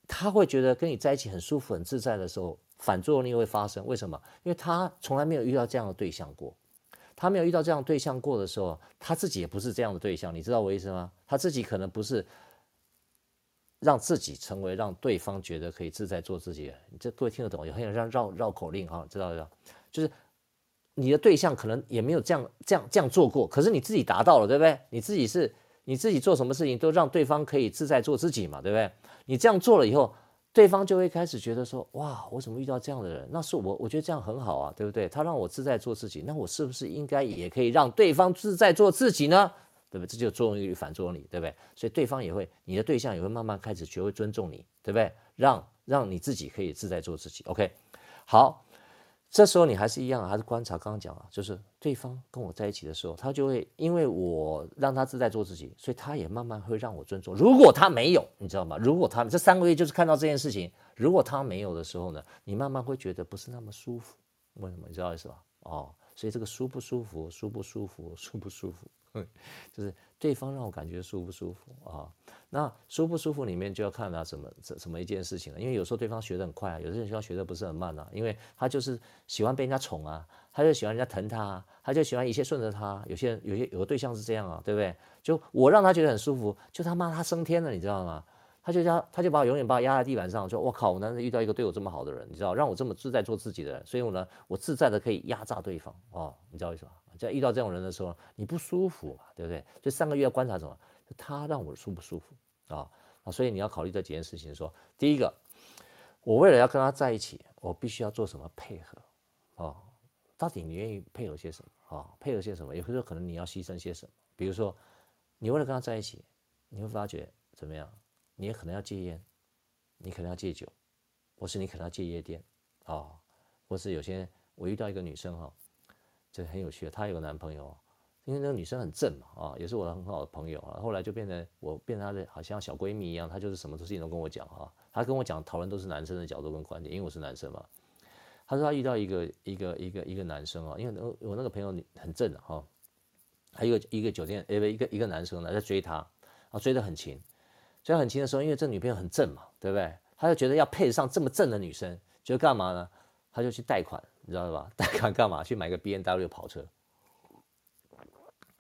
他会觉得跟你在一起很舒服、很自在的时候，反作用力会发生。为什么？因为他从来没有遇到这样的对象过，他没有遇到这样对象过的时候，他自己也不是这样的对象。你知道我意思吗？他自己可能不是。让自己成为让对方觉得可以自在做自己的，你这各位听得懂？也很想让绕绕口令哈，知道知道？就是你的对象可能也没有这样这样这样做过，可是你自己达到了，对不对？你自己是你自己做什么事情都让对方可以自在做自己嘛，对不对？你这样做了以后，对方就会开始觉得说：哇，我怎么遇到这样的人？那是我，我觉得这样很好啊，对不对？他让我自在做自己，那我是不是应该也可以让对方自在做自己呢？对不对？这就作用力反作用力，对不对？所以对方也会，你的对象也会慢慢开始学会尊重你，对不对？让让你自己可以自在做自己。OK，好。这时候你还是一样，还是观察。刚刚讲了，就是对方跟我在一起的时候，他就会因为我让他自在做自己，所以他也慢慢会让我尊重。如果他没有，你知道吗？如果他这三个月就是看到这件事情，如果他没有的时候呢，你慢慢会觉得不是那么舒服。为什么？你知道意思吧？哦，所以这个舒不舒服，舒不舒服，舒不舒服，嗯就是对方让我感觉舒不舒服啊。那舒不舒服里面就要看他什么什什么一件事情了，因为有时候对方学得很快啊，有些人需要学得不是很慢啊，因为他就是喜欢被人家宠啊，他就喜欢人家疼他，他就喜欢一切顺着他。有些人有些有的对象是这样啊，对不对？就我让他觉得很舒服，就他妈他升天了，你知道吗？他就压他就把我永远把我压在地板上，说我靠，我难得遇到一个对我这么好的人，你知道，让我这么自在做自己的人，所以我呢，我自在的可以压榨对方哦，你知道为什么？在遇到这种人的时候，你不舒服嘛，对不对？就上个月要观察什么？他让我舒不舒服啊？啊，所以你要考虑这几件事情说，说第一个，我为了要跟他在一起，我必须要做什么配合，啊，到底你愿意配合些什么啊？配合些什么？有时候可能你要牺牲些什么？比如说，你为了跟他在一起，你会发觉怎么样？你也可能要戒烟，你可能要戒酒，或是你可能要戒夜店，啊，或是有些我遇到一个女生哈，这很有趣，她有个男朋友。因为那个女生很正嘛，啊，也是我的很好的朋友啊。后来就变成我变成她的好像小闺蜜一样，她就是什么事情都跟我讲哈。她跟我讲讨论都是男生的角度跟观点，因为我是男生嘛。她说她遇到一个一个一个一个男生啊，因为我那个朋友很正哈，还有一个一个酒店呃一个一个男生呢在追她，啊追得很勤，所以很勤的时候，因为这女朋友很正嘛，对不对？他就觉得要配得上这么正的女生，就干嘛呢？他就去贷款，你知道吧？贷款干嘛？去买个 BMW 跑车。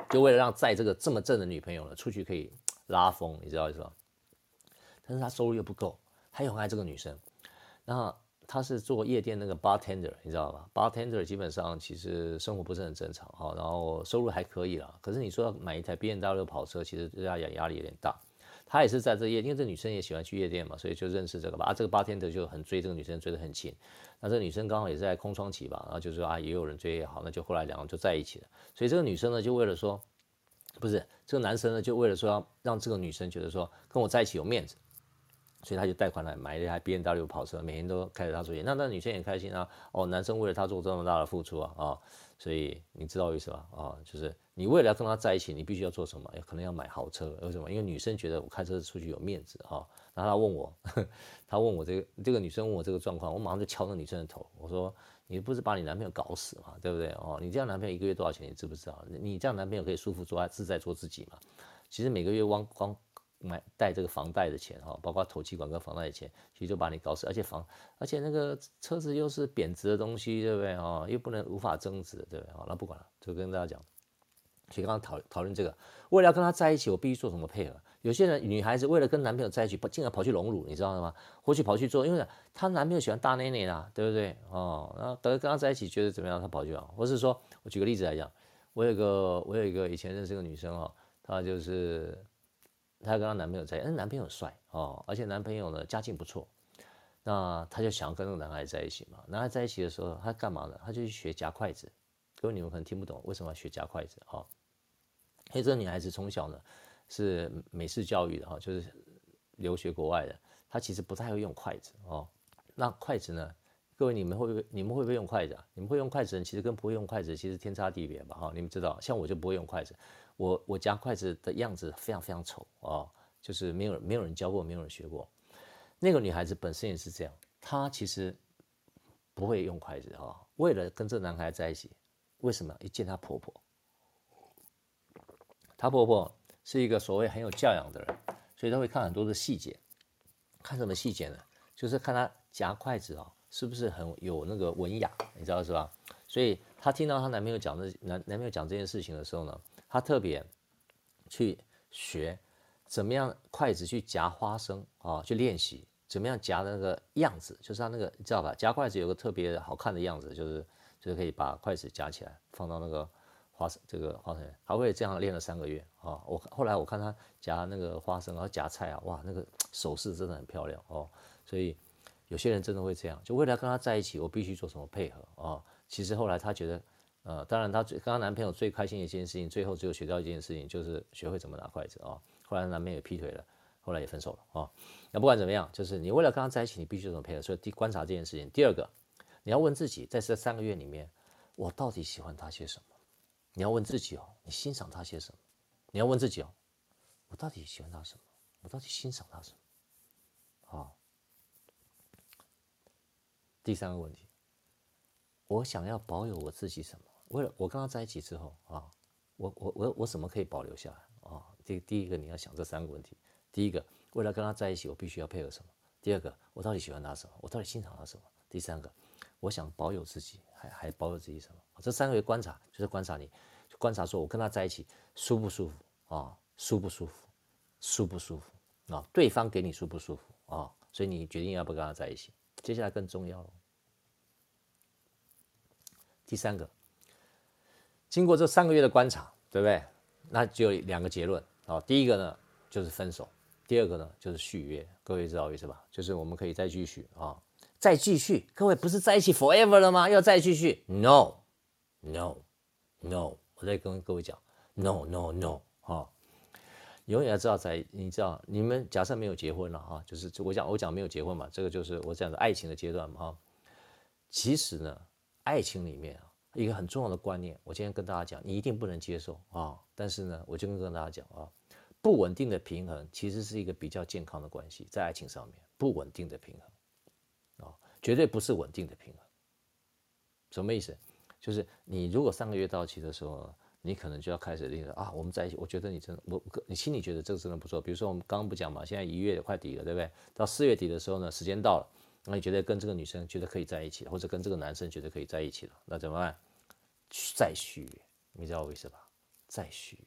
就为了让载这个这么正的女朋友呢出去可以拉风，你知道意思吧？但是他收入又不够，他又很爱这个女生。然后他是做夜店那个 bartender，你知道吧？bartender 基本上其实生活不是很正常哈，然后收入还可以啦。可是你说要买一台 BMW 跑车，其实对他压力有点大。他也是在这夜，因为这女生也喜欢去夜店嘛，所以就认识这个吧。啊，这个 bartender 就很追这个女生，追得很勤。那这个女生刚好也是在空窗期吧，然后就说啊，也有人追也好，那就后来两个人就在一起了。所以这个女生呢，就为了说，不是这个男生呢，就为了说要让这个女生觉得说跟我在一起有面子，所以他就贷款来买了一台 BMW 跑车，每天都开着它出去。那那女生也开心啊，哦，男生为了她做这么大的付出啊，啊、所以你知道意思吧？啊、就是。你为了要跟他在一起，你必须要做什么？可能要买豪车，为什么？因为女生觉得我开车出去有面子哈。然后他问我，他问我这个这个女生问我这个状况，我马上就敲那女生的头，我说：“你不是把你男朋友搞死吗？对不对？哦，你这样男朋友一个月多少钱？你知不知道？你这样男朋友可以舒服做自在做自己吗？其实每个月光光买贷这个房贷的钱哈，包括头期款跟房贷的钱，其实就把你搞死。而且房而且那个车子又是贬值的东西，对不对？哦，又不能无法增值，对不对？好，那不管了，就跟大家讲。所以刚刚讨讨论这个，为了要跟他在一起，我必须做什么配合？有些人女孩子为了跟男朋友在一起，竟然跑去隆乳，你知道吗？或许跑去做，因为她男朋友喜欢大内内啦，对不对？哦，然后等跟他在一起觉得怎么样，她跑去啊？或是说我举个例子来讲，我有个我有一个以前认识一个女生哦，她就是她跟她男朋友在一起，男朋友帅哦，而且男朋友呢家境不错，那她就想要跟那个男孩在一起嘛。男孩在一起的时候，她干嘛呢？她就去学夹筷子。各位你们可能听不懂为什么要学夹筷子啊？哦因为这女孩子从小呢是美式教育的哈，就是留学国外的，她其实不太会用筷子哦。那筷子呢？各位你们会不会你们会不会用筷子啊？你们会用筷子的人其实跟不会用筷子其实天差地别吧？哈，你们知道，像我就不会用筷子，我我夹筷子的样子非常非常丑哦，就是没有没有人教过，没有人学过。那个女孩子本身也是这样，她其实不会用筷子哈。为了跟这男孩在一起，为什么？一见她婆婆。她婆婆是一个所谓很有教养的人，所以她会看很多的细节。看什么细节呢？就是看她夹筷子啊，是不是很有那个文雅，你知道是吧？所以她听到她男朋友讲这男男朋友讲这件事情的时候呢，她特别去学怎么样筷子去夹花生啊，去练习怎么样夹的那个样子，就是她那个你知道吧？夹筷子有个特别好看的样子，就是就是可以把筷子夹起来放到那个。花生这个花生，还会这样练了三个月啊！我后来我看他夹那个花生，然后夹菜啊，哇，那个手势真的很漂亮哦。所以有些人真的会这样，就为了跟他在一起，我必须做什么配合啊？其实后来他觉得，呃，当然他最跟他男朋友最开心的一件事情，最后只有学到一件事情，就是学会怎么拿筷子啊。后来男朋友劈腿了，后来也分手了啊。那不管怎么样，就是你为了跟他在一起，你必须怎么配合？所以第观察这件事情。第二个，你要问自己，在这三个月里面，我到底喜欢他些什么？你要问自己哦，你欣赏他些什么？你要问自己哦，我到底喜欢他什么？我到底欣赏他什么？啊。第三个问题，我想要保有我自己什么？为了我跟他在一起之后啊，我我我我什么可以保留下来啊？第第一个你要想这三个问题。第一个，为了跟他在一起，我必须要配合什么？第二个，我到底喜欢他什么？我到底欣赏他什么？第三个，我想保有自己，还还保有自己什么？这三个月观察就是观察你，观察说我跟他在一起舒不舒服啊？舒不舒服？舒不舒服啊？对方给你舒不舒服啊？所以你决定要不跟他在一起。接下来更重要了，第三个。经过这三个月的观察，对不对？那就有两个结论啊。第一个呢就是分手，第二个呢就是续约。各位知道意思吧？就是我们可以再继续啊，再继续。各位不是在一起 forever 了吗？要再继续？No No，No，。我再跟各位讲，No，No，No。啊，永远要知道在，你知道，你们假设没有结婚了哈，就是我讲我讲没有结婚嘛，这个就是我讲的爱情的阶段嘛哈。其实呢，爱情里面啊。一个很重要的观念，我今天跟大家讲，你一定不能接受啊！但是呢，我就跟跟大家讲啊，不稳定的平衡其实是一个比较健康的关系，在爱情上面，不稳定的平衡啊，绝对不是稳定的平衡。什么意思？就是你如果三个月到期的时候，你可能就要开始那个啊，我们在一起，我觉得你真的，我你心里觉得这个真的不错。比如说我们刚刚不讲嘛，现在一月快底了，对不对？到四月底的时候呢，时间到了。那你觉得跟这个女生觉得可以在一起，或者跟这个男生觉得可以在一起了，那怎么办？再续约，你知道为什么？再续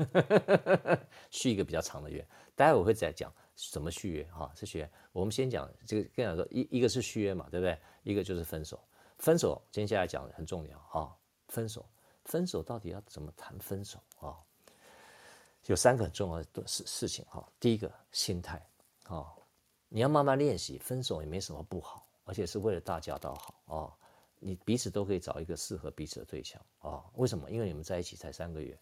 约，续一个比较长的约。待会我会再讲怎么续约哈，是续约。我们先讲这个，跟你说一一个是续约嘛，对不对？一个就是分手。分手，接下来讲很重要哈。分手，分手到底要怎么谈分手啊？有三个很重要的事事情哈。第一个，心态啊。你要慢慢练习，分手也没什么不好，而且是为了大家都好啊、你彼此都可以找一个适合彼此的对象啊、为什么？因为你们在一起才三个月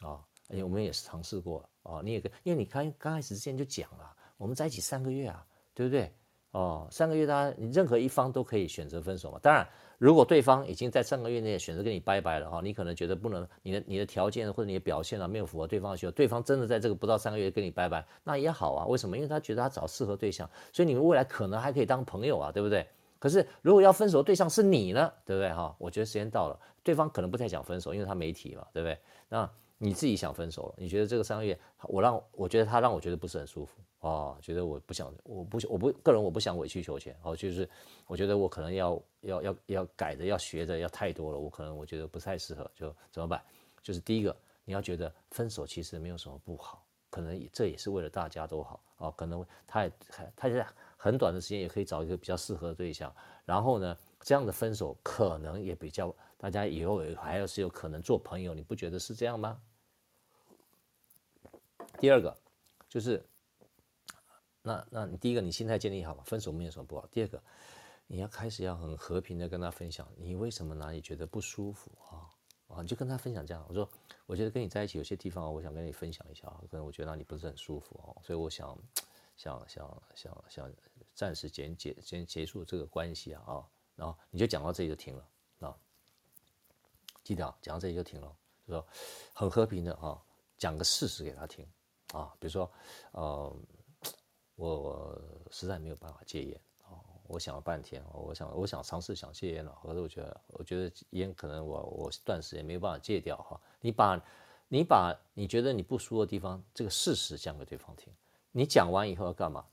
啊、哦，而且我们也是尝试过啊、你也可以，因为你刚刚开始之前就讲了，我们在一起三个月啊，对不对？哦，三个月，大家你任何一方都可以选择分手嘛。当然。如果对方已经在三个月内选择跟你拜拜了哈，你可能觉得不能，你的你的条件或者你的表现啊没有符合对方的需求，对方真的在这个不到三个月跟你拜拜，那也好啊。为什么？因为他觉得他找适合对象，所以你们未来可能还可以当朋友啊，对不对？可是如果要分手的对象是你呢，对不对哈？我觉得时间到了，对方可能不太想分手，因为他没提嘛，对不对？那你自己想分手了，你觉得这个三个月我让我觉得他让我觉得不是很舒服。哦，觉得我不想，我不，我不个人我不想委曲求全。哦，就是我觉得我可能要要要要改的，要学的要太多了，我可能我觉得不太适合，就怎么办？就是第一个，你要觉得分手其实没有什么不好，可能这也是为了大家都好。哦，可能他也他在很短的时间也可以找一个比较适合的对象，然后呢，这样的分手可能也比较大家以后还要是有可能做朋友，你不觉得是这样吗？第二个就是。那，那你第一个，你心态建立好嘛，分手没有什么不好。第二个，你要开始要很和平的跟他分享，你为什么哪里觉得不舒服啊？啊，你就跟他分享这样，我说，我觉得跟你在一起有些地方，我想跟你分享一下啊，可能我觉得让你不是很舒服哦，所以我想，想，想，想，想暂时结结先结束这个关系啊啊，然后你就讲到这里就停了啊，记得啊，讲到这里就停了，就说很和平的啊，讲个事实给他听啊，比如说，呃。我我实在没有办法戒烟哦，我想了半天，我想我想尝试想戒烟了，可是我觉得我觉得烟可能我我断食也没有办法戒掉哈。你把你把你觉得你不舒服的地方这个事实讲给对方听，你讲完以后要干嘛？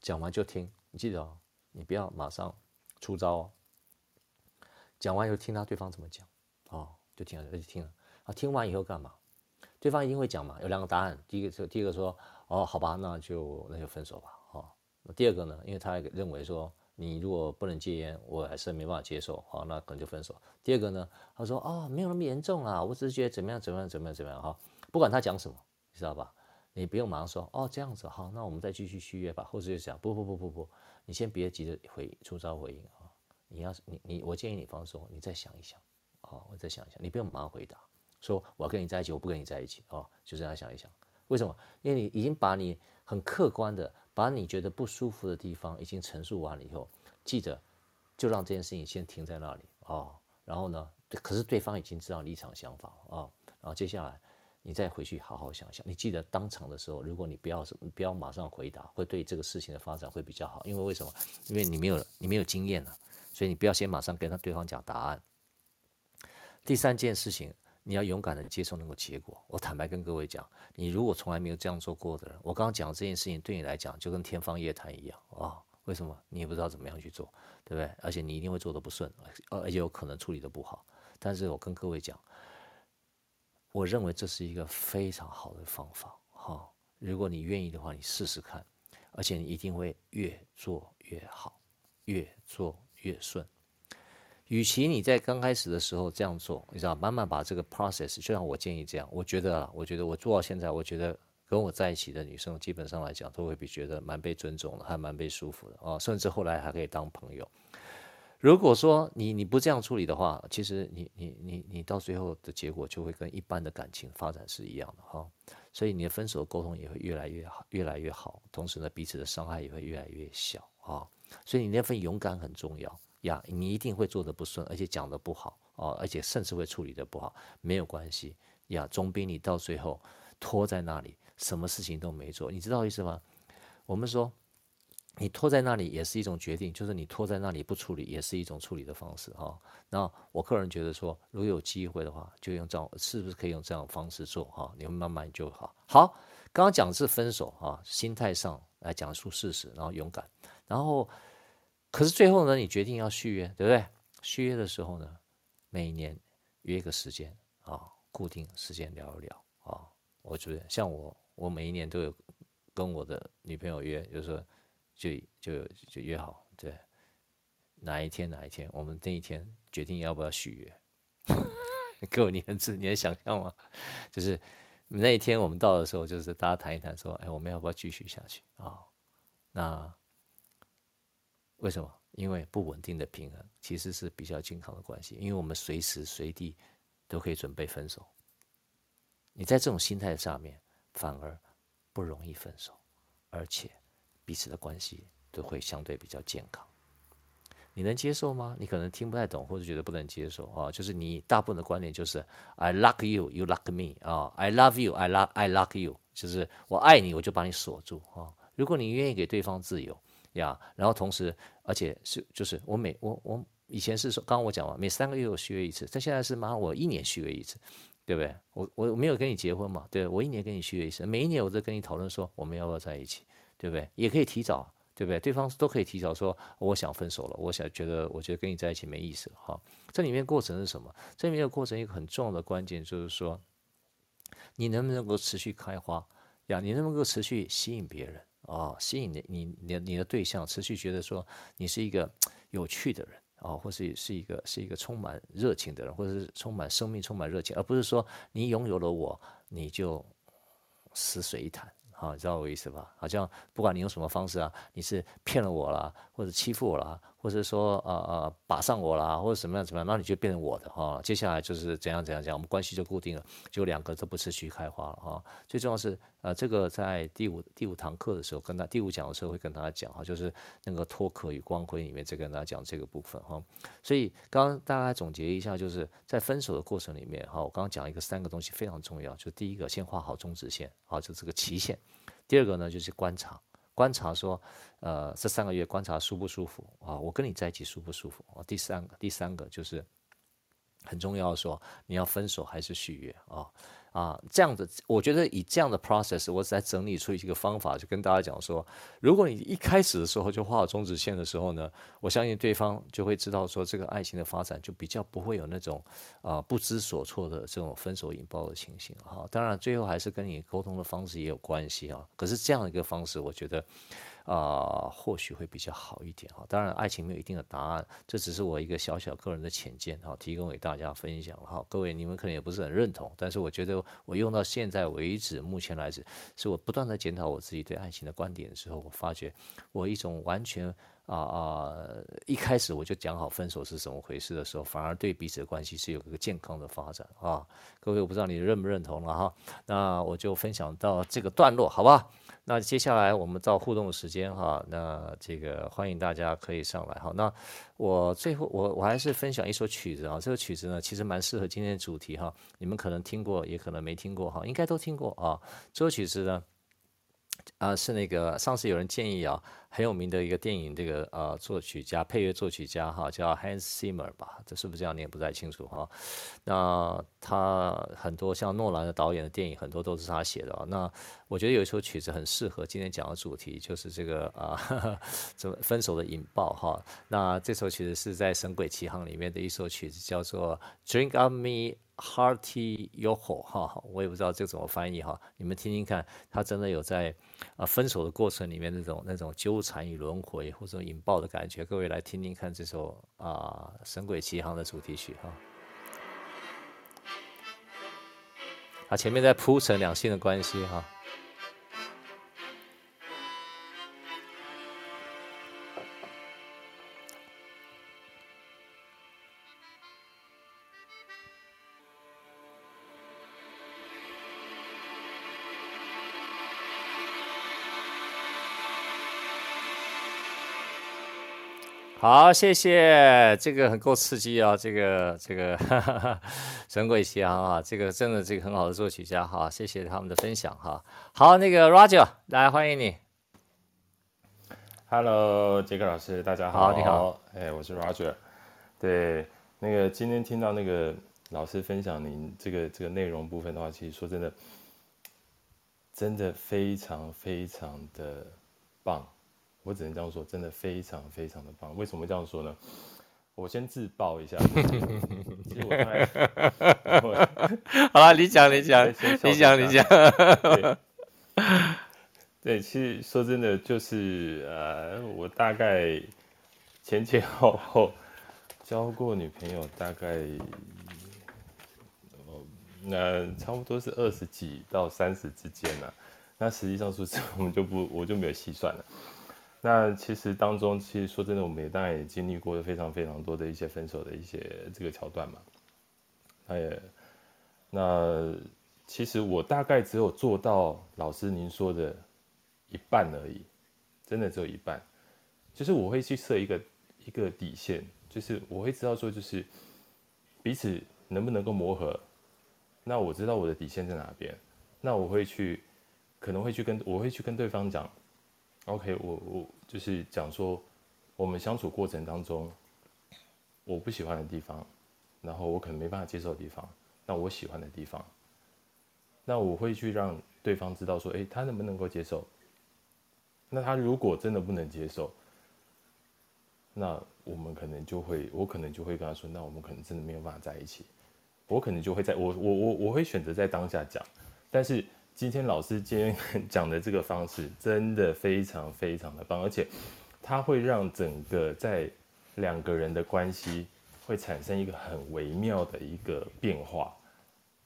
讲完就听，你记得哦，你不要马上出招哦。讲完以后听他对方怎么讲哦，就听了就听了啊，听完以后干嘛？对方一定会讲嘛，有两个答案，第一个第一个说。哦，好吧，那就那就分手吧。哦，那第二个呢？因为他认为说你如果不能戒烟，我还是没办法接受。好，那可能就分手。第二个呢？他说哦，没有那么严重啊，我只是觉得怎么样怎么样怎么样怎么样哈。不管他讲什么，你知道吧？你不用马上说哦这样子好，那我们再继续续约吧。或者就讲不不不不不，你先别急着回出招回应啊。你要你你我建议你放松，你再想一想。哦，我再想一想，你不用马上回答说我要跟你在一起，我不跟你在一起。哦，就这样想一想。为什么？因为你已经把你很客观的把你觉得不舒服的地方已经陈述完了以后，记得就让这件事情先停在那里哦。然后呢，可是对方已经知道立场想法啊、哦。然后接下来你再回去好好想想。你记得当场的时候，如果你不要什么不要马上回答，会对这个事情的发展会比较好。因为为什么？因为你没有你没有经验了，所以你不要先马上跟他对方讲答案。第三件事情，你要勇敢的接受那个结果。我坦白跟各位讲，你如果从来没有这样做过的人，我刚刚讲的这件事情对你来讲就跟天方夜谭一样啊、为什么？你也不知道怎么样去做，对不对？而且你一定会做得不顺，而且有可能处理得不好。但是我跟各位讲，我认为这是一个非常好的方法哈、如果你愿意的话，你试试看，而且你一定会越做越好，越做越顺。与其你在刚开始的时候这样做，你知道，慢慢把这个 process，就像我建议这样，我觉得啊，我觉得我做到现在，我觉得跟我在一起的女生，基本上来讲，都会比觉得蛮被尊重的，还蛮被舒服的啊，甚至后来还可以当朋友。如果说你你不这样处理的话，其实你你你你到最后的结果就会跟一般的感情发展是一样的哈、所以你的分手沟通也会越来越好，越来越好，同时呢，彼此的伤害也会越来越小啊、所以你那份勇敢很重要。呀，你一定会做得不顺，而且讲得不好哦，而且甚至会处理得不好，没有关系呀，总比你到最后拖在那里，什么事情都没做，你知道意思吗？我们说，你拖在那里也是一种决定，就是你拖在那里不处理，也是一种处理的方式哈。那我个人觉得说，如有机会的话，就用这样，是不是可以用这样方式做哈？你会慢慢就好。好，刚刚讲的是分手哈，心态上来讲述事实，然后勇敢，然后。可是最后呢，你决定要续约，对不对？续约的时候呢，每年约个时间啊，固定时间聊一聊啊。我觉得像我，我每一年都有跟我的女朋友约，就是说就就就约好，对，哪一天哪一天，我们那一天决定要不要续约。各位，你能自你能想象吗？就是那一天我们到的时候，就是大家谈一谈，说，哎，我们要不要继续下去啊？那。为什么？因为不稳定的平衡其实是比较健康的关系，因为我们随时随地都可以准备分手。你在这种心态上面，反而不容易分手，而且彼此的关系都会相对比较健康。你能接受吗？你可能听不太懂，或者觉得不能接受啊。就是你大部分的观点就是 I like you, you like me 啊，I love you, I love I like you，就是我爱你，我就把你锁住啊。如果你愿意给对方自由。呀，然后同时，而且是就是我每我我以前是说，刚刚我讲完，每三个月我续约一次，但现在是马上我一年续约一次，对不对？我我没有跟你结婚嘛，对，我一年跟你续约一次，每一年我都跟你讨论说我们要不要在一起，对不对？也可以提早，对不对？对方都可以提早说我想分手了，我想觉得我觉得跟你在一起没意思了哈。这里面过程是什么？这里面的过程一个很重要的关键就是说，你能不能够持续开花呀？你能不能够持续吸引别人？哦，吸引你你你你的对象持续觉得说你是一个有趣的人、哦，或是是一个是一个充满热情的人，或者是充满生命、充满热情，而不是说你拥有了我你就死水一潭。好、你知道我意思吧？好像不管你用什么方式啊，你是骗了我啦，或者欺负我啦，或者说呃呃把上我啦，或者什么样怎么样，那你就变成我的哈、接下来就是怎样怎样怎样，我们关系就固定了，就两个都不持续开花了哈、最重要是呃这个在第五第五堂课的时候跟他第五讲的时候会跟大家讲哈，就是那个脱壳与光辉里面再跟大家讲这个部分哈、所以刚刚大家总结一下，就是在分手的过程里面哈，我刚刚讲一个三个东西非常重要，就第一个先画好终止线，好，就这个期限。第二个呢，就是观察，观察说，呃，这三个月观察舒不舒服啊？我跟你在一起舒不舒服？第三个，第三个就是很重要说，你要分手还是续约啊？啊，这样的，我觉得以这样的 process，我在整理出一个方法，就跟大家讲说，如果你一开始的时候就画好终止线的时候呢，我相信对方就会知道说，这个爱情的发展就比较不会有那种啊不知所措的这种分手引爆的情形哈。当然，最后还是跟你沟通的方式也有关系啊。可是这样一个方式，我觉得。啊、或许会比较好一点哈。当然，爱情没有一定的答案，这只是我一个小小个人的浅见哈，提供给大家分享哈。各位，你们可能也不是很认同，但是我觉得我用到现在为止，目前来止，是我不断的检讨我自己对爱情的观点的时候，我发觉我一种完全。啊啊！一开始我就讲好分手是怎么回事的时候，反而对彼此的关系是有一个健康的发展啊！各位，我不知道你认不认同了哈。那我就分享到这个段落，好吧？那接下来我们到互动时间哈。那这个欢迎大家可以上来哈。那我最后我我还是分享一首曲子啊。这个曲子呢，其实蛮适合今天的主题哈。你们可能听过，也可能没听过哈，应该都听过啊。这首曲子呢，啊是那个上次有人建议啊。很有名的一个电影，这个呃作曲家、配乐作曲家哈，叫 Hans Zimmer 吧，这是不是这样念不太清楚哈。那他很多像诺兰的导演的电影，很多都是他写的。那我觉得有一首曲子很适合今天讲的主题，就是这个啊，怎么分手的引爆哈。那这首曲子是在《神鬼奇航》里面的一首曲子，叫做 Drink on Me。Hearty Yoko 哈，我也不知道这怎么翻译哈，你们听听看，他真的有在啊分手的过程里面那种那种纠缠与轮回或者引爆的感觉，各位来听听看这首啊《神鬼奇航》的主题曲哈，啊前面在铺陈两性的关系哈。好，谢谢，这个很够刺激啊！这个这个哈哈神鬼奇航啊，这个真的这个很好的作曲家哈，谢谢他们的分享哈。好，那个 Roger 来欢迎你。Hello，杰克老师，大家好。好，你好。哎，我是 Roger。对，那个今天听到那个老师分享您这个这个内容部分的话，其实说真的，真的非常非常的棒。我只能这样说，真的非常非常的棒。为什么这样说呢？我先自爆一下。其实我刚才，好了，你讲，你讲，你讲，你讲。对，其实说真的，就是呃，我大概前前后后交过女朋友，大概那差不多是二十几到三十之间呢。那实际上数字我们就不，我就没有细算了。那其实当中，其实说真的，我们也当然也经历过非常非常多的一些分手的一些这个桥段嘛。那也，那其实我大概只有做到老师您说的一半而已，真的只有一半。就是我会去设一个一个底线，就是我会知道说，就是彼此能不能够磨合。那我知道我的底线在哪边，那我会去，可能会去跟我会去跟对方讲。OK，我我就是讲说，我们相处过程当中，我不喜欢的地方，然后我可能没办法接受的地方，那我喜欢的地方，那我会去让对方知道说，诶，他能不能够接受？那他如果真的不能接受，那我们可能就会，我可能就会跟他说，那我们可能真的没有办法在一起，我可能就会在我我我我会选择在当下讲，但是。今天老师今天 讲的这个方式真的非常非常的棒，而且它会让整个在两个人的关系会产生一个很微妙的一个变化，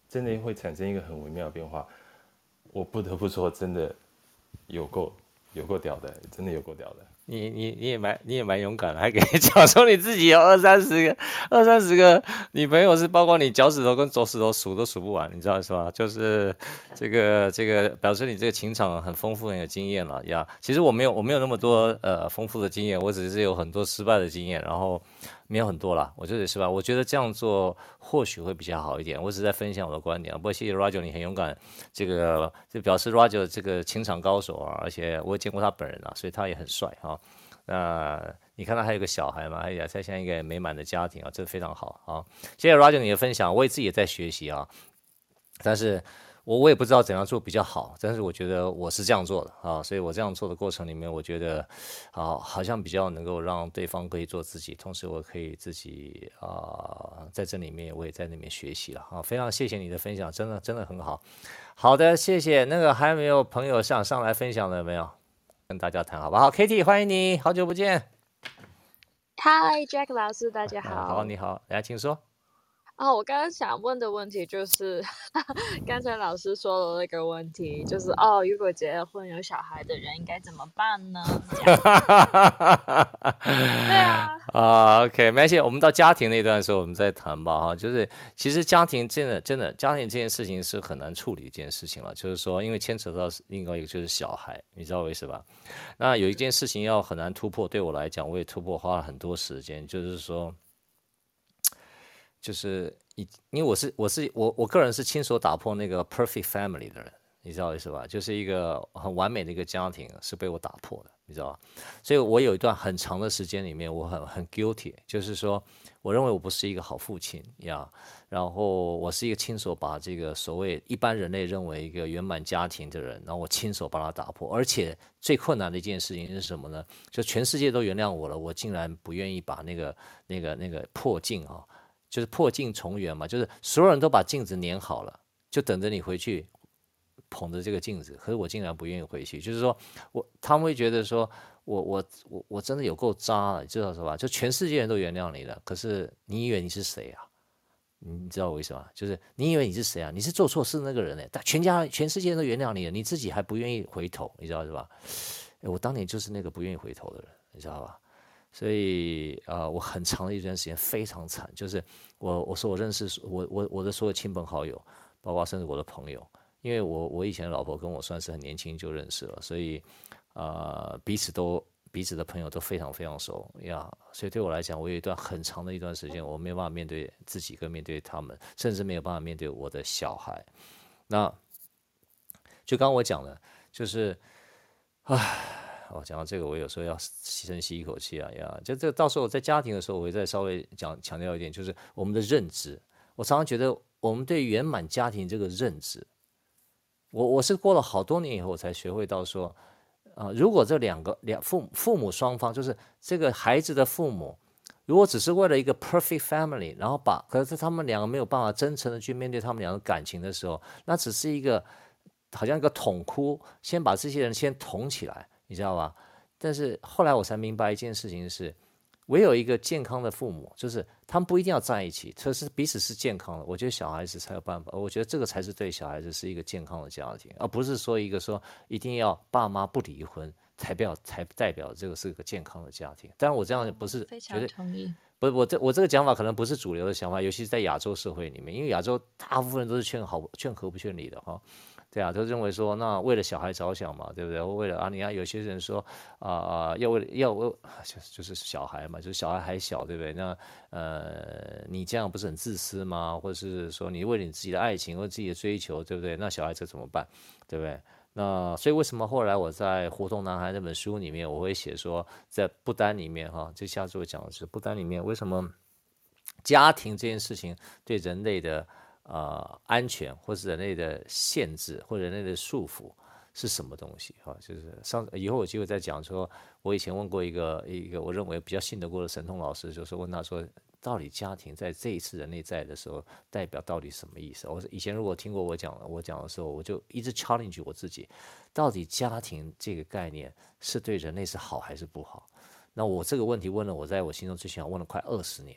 真的会产生一个很微妙的变化。我不得不说，真的有够有够屌的，真的有够屌的。你你你也蛮你也蛮勇敢的，还给你 讲说你自己有二三十个二三十个女朋友，是包括你脚趾头跟手指头数都数不完，你知道是吧？就是这个这个表示你这个情场很丰富很有经验了呀。其实我没有我没有那么多呃丰富的经验，我只是有很多失败的经验，然后。没有很多啦，我觉得是吧？我觉得这样做或许会比较好一点。我只是在分享我的观点啊。不过谢谢 Roger，你很勇敢，这个就表示 Roger 这个情场高手啊，而且我也见过他本人啊，所以他也很帅哈。那你看他还有个小孩嘛，哎呀，才像一个美满的家庭啊，这个非常好啊。谢谢 Roger 你的分享，我也自己也在学习啊，但是。我我也不知道怎样做比较好，但是我觉得我是这样做的啊，所以我这样做的过程里面，我觉得啊，好像比较能够让对方可以做自己，同时我可以自己啊，在这里面我也在那边学习了啊，非常谢谢你的分享，真的真的很好。好的，谢谢。那个还有没有朋友想上来分享的没有？跟大家谈好不好？Kitty，欢迎你，好久不见。Hi，Jack 老师，大家好。好，你好，来，请说。啊，我刚刚想问的问题就是，刚才老师说的那个问题，就是哦，如果结了婚有小孩的人应该怎么办呢？对啊。啊、uh,，OK，没关系，我们到家庭那段的时候，我们再谈吧。哈，就是其实家庭真的真的，家庭这件事情是很难处理一件事情了。就是说，因为牵扯到另外一个就是小孩，你知道为什么？那有一件事情要很难突破，对我来讲，我也突破花了很多时间，就是说。就是因因为我是我是我我个人是亲手打破那个 perfect family 的人，你知道意思吧？就是一个很完美的一个家庭是被我打破的，你知道吧？所以我有一段很长的时间里面，我很很 guilty，就是说我认为我不是一个好父亲呀。然后我是一个亲手把这个所谓一般人类认为一个圆满家庭的人，然后我亲手把它打破。而且最困难的一件事情是什么呢？就全世界都原谅我了，我竟然不愿意把那个那个那个破镜啊。就是破镜重圆嘛，就是所有人都把镜子粘好了，就等着你回去捧着这个镜子。可是我竟然不愿意回去，就是说我他们会觉得说我我我我真的有够渣了，知道是吧？就全世界人都原谅你了，可是你以为你是谁啊？你知道为什么？就是你以为你是谁啊？你是做错事那个人呢？但全家全世界人都原谅你了，你自己还不愿意回头，你知道是吧？我当年就是那个不愿意回头的人，你知道吧？所以啊、我很长的一段时间非常惨，就是我我说我认识我我我的所有亲朋好友，包括甚至我的朋友，因为我我以前老婆跟我算是很年轻就认识了，所以啊、彼此都彼此的朋友都非常非常熟呀。所以对我来讲，我有一段很长的一段时间，我没有办法面对自己跟面对他们，甚至没有办法面对我的小孩。那就刚刚我讲的，就是唉。哦，讲到这个，我有时候要深吸一口气啊呀！就这到时候在家庭的时候，我会再稍微讲强调一点，就是我们的认知。我常常觉得，我们对圆满家庭这个认知，我我是过了好多年以后我才学会到说，啊、如果这两个两父父母双方，就是这个孩子的父母，如果只是为了一个 perfect family，然后把可是他们两个没有办法真诚的去面对他们两个感情的时候，那只是一个好像一个捅窟，先把这些人先捅起来。你知道吧？但是后来我才明白一件事情是，唯有一个健康的父母，就是他们不一定要在一起，可是彼此是健康的。我觉得小孩子才有办法，我觉得这个才是对小孩子是一个健康的家庭，而不是说一个说一定要爸妈不离婚才表才代表这个是一个健康的家庭。当然我这样不是绝对同意，不是我这我这个讲法可能不是主流的想法，尤其是在亚洲社会里面，因为亚洲大部分人都是劝好劝和不劝离的哈。对啊，都认为说，那为了小孩着想嘛，对不对？为了啊，你看有些人说啊啊、要为要为就是就是小孩嘛，就是小孩还小，对不对？那呃，你这样不是很自私吗？或者是说，你为了你自己的爱情或自己的追求，对不对？那小孩子怎么办？对不对？那所以为什么后来我在《胡同男孩》那本书里面，我会写说，在不丹里面哈，这下次我讲的是不丹里面为什么家庭这件事情对人类的。呃，安全或是人类的限制或人类的束缚是什么东西？哈，就是上以后有机会再讲。说我以前问过一个一个我认为比较信得过的神通老师，就是问他说，到底家庭在这一次人类在的时候代表到底什么意思？我以前如果听过我讲我讲的时候，我就一直 challenge 我自己，到底家庭这个概念是对人类是好还是不好？那我这个问题问了，我在我心中最想问了快二十年。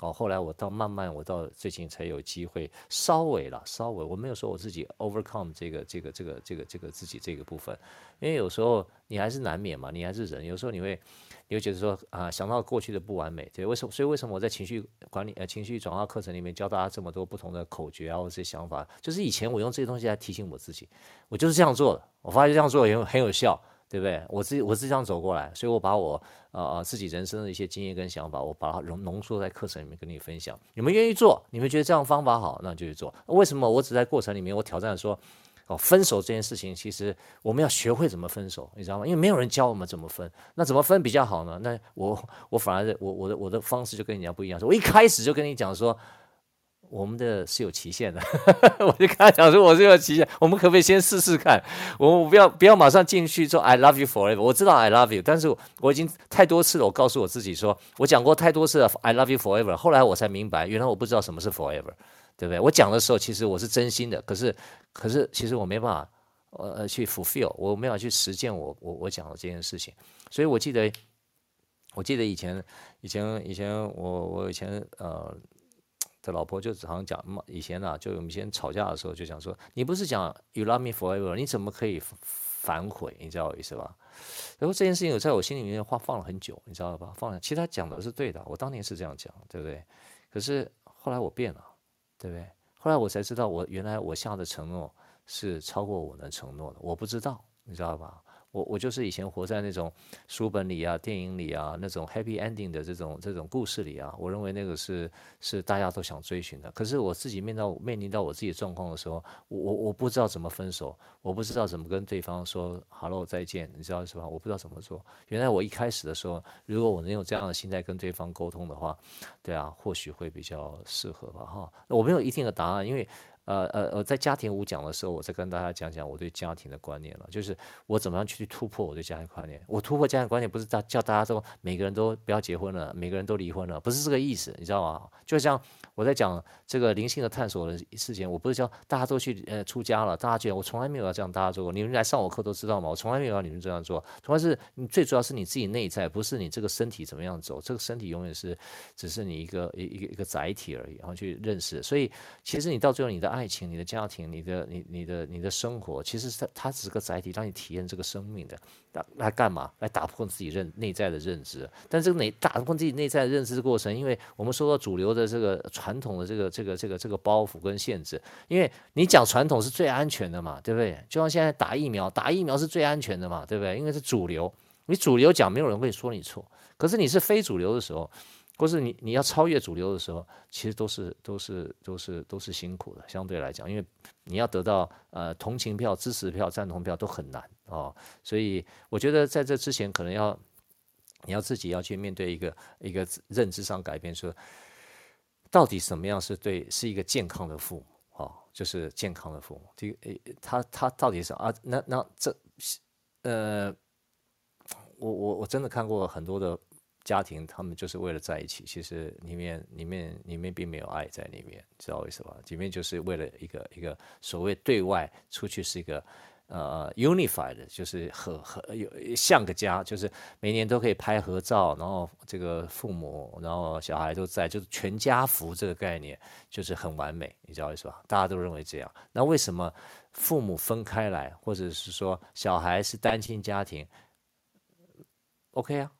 哦，后来我到慢慢，我到最近才有机会稍微了，稍微我没有说我自己 overcome 这个这个这个这个这个自己这个部分，因为有时候你还是难免嘛，你还是人，有时候你会你会觉得说啊，想到过去的不完美，对，为什么？所以为什么我在情绪管理呃情绪转化课程里面教大家这么多不同的口诀啊，或者想法，就是以前我用这些东西来提醒我自己，我就是这样做的，我发现这样做也很有效。对不对？我自己我是这样走过来，所以我把我呃呃自己人生的一些经验跟想法，我把它浓浓缩在课程里面跟你分享。你们愿意做？你们觉得这样方法好，那就去做。为什么我只在过程里面我挑战说，哦，分手这件事情，其实我们要学会怎么分手，你知道吗？因为没有人教我们怎么分，那怎么分比较好呢？那我我反而我我的我的方式就跟人家不一样，我一开始就跟你讲说。我们的是有期限的，我就跟他讲说我是有期限，我们可不可以先试试看？我不要不要马上进去说 I love you forever。我知道 I love you，但是我已经太多次了，我告诉我自己说，我讲过太多次了 I love you forever。后来我才明白，原来我不知道什么是 forever，对不对？我讲的时候其实我是真心的，可是可是其实我没办法呃去 fulfill，我没办法去实践我我我讲的这件事情。所以我记得我记得以前以前以前我我以前呃。他老婆就常常讲，以前啊，就我们以前吵架的时候就讲说，你不是讲 you love me forever，你怎么可以反悔？你知道我意思吧？然后这件事情我在我心里面话放了很久，你知道吧？放了，其实他讲的是对的，我当年是这样讲，对不对？可是后来我变了，对不对？后来我才知道，我原来我下的承诺是超过我能承诺的，我不知道，你知道吧？我我就是以前活在那种书本里啊、电影里啊那种 happy ending 的这种这种故事里啊，我认为那个是是大家都想追寻的。可是我自己面到面临到我自己的状况的时候，我我我不知道怎么分手，我不知道怎么跟对方说 hello 再见，你知道是吧？我不知道怎么做。原来我一开始的时候，如果我能有这样的心态跟对方沟通的话，对啊，或许会比较适合吧哈。我没有一定的答案，因为。呃呃呃，在家庭五讲的时候，我再跟大家讲讲我对家庭的观念了，就是我怎么样去突破我对家庭观念。我突破家庭观念不是大叫大家都每个人都不要结婚了，每个人都离婚了，不是这个意思，你知道吗？就像我在讲这个灵性的探索的事情，我不是叫大家都去呃出家了，大家觉得我从来没有要这样大家做过。你们来上我课都知道吗？我从来没有要你们这样做，从来是你最主要是你自己内在，不是你这个身体怎么样走，这个身体永远是只是你一个一一个一个载体而已，然后去认识。所以其实你到最后，你的爱爱情，你的家庭。你的你你的你的生活，其实它它只是个载体，让你体验这个生命的，来来干嘛？来打破自己认内在的认知。但这个内打破自己内在的认知的过程，因为我们说到主流的这个传统的这个这个这个这个包袱跟限制，因为你讲传统是最安全的嘛，对不对？就像现在打疫苗，打疫苗是最安全的嘛，对不对？因为是主流，你主流讲，没有人会说你错。可是你是非主流的时候。或是你你要超越主流的时候，其实都是都是都是都是辛苦的，相对来讲，因为你要得到呃同情票、支持票、赞同票都很难哦。所以我觉得在这之前，可能要你要自己要去面对一个一个认知上改变，说到底什么样是对是一个健康的父母哦，就是健康的父母。这个他他到底是啊？那那这呃，我我我真的看过很多的。家庭，他们就是为了在一起，其实里面里面里面并没有爱在里面，知道为什么？里面就是为了一个一个所谓对外出去是一个呃 unified，就是和和有像个家，就是每年都可以拍合照，然后这个父母然后小孩都在，就是全家福这个概念就是很完美，你知道为什么？大家都认为这样。那为什么父母分开来，或者是说小孩是单亲家庭？OK 啊？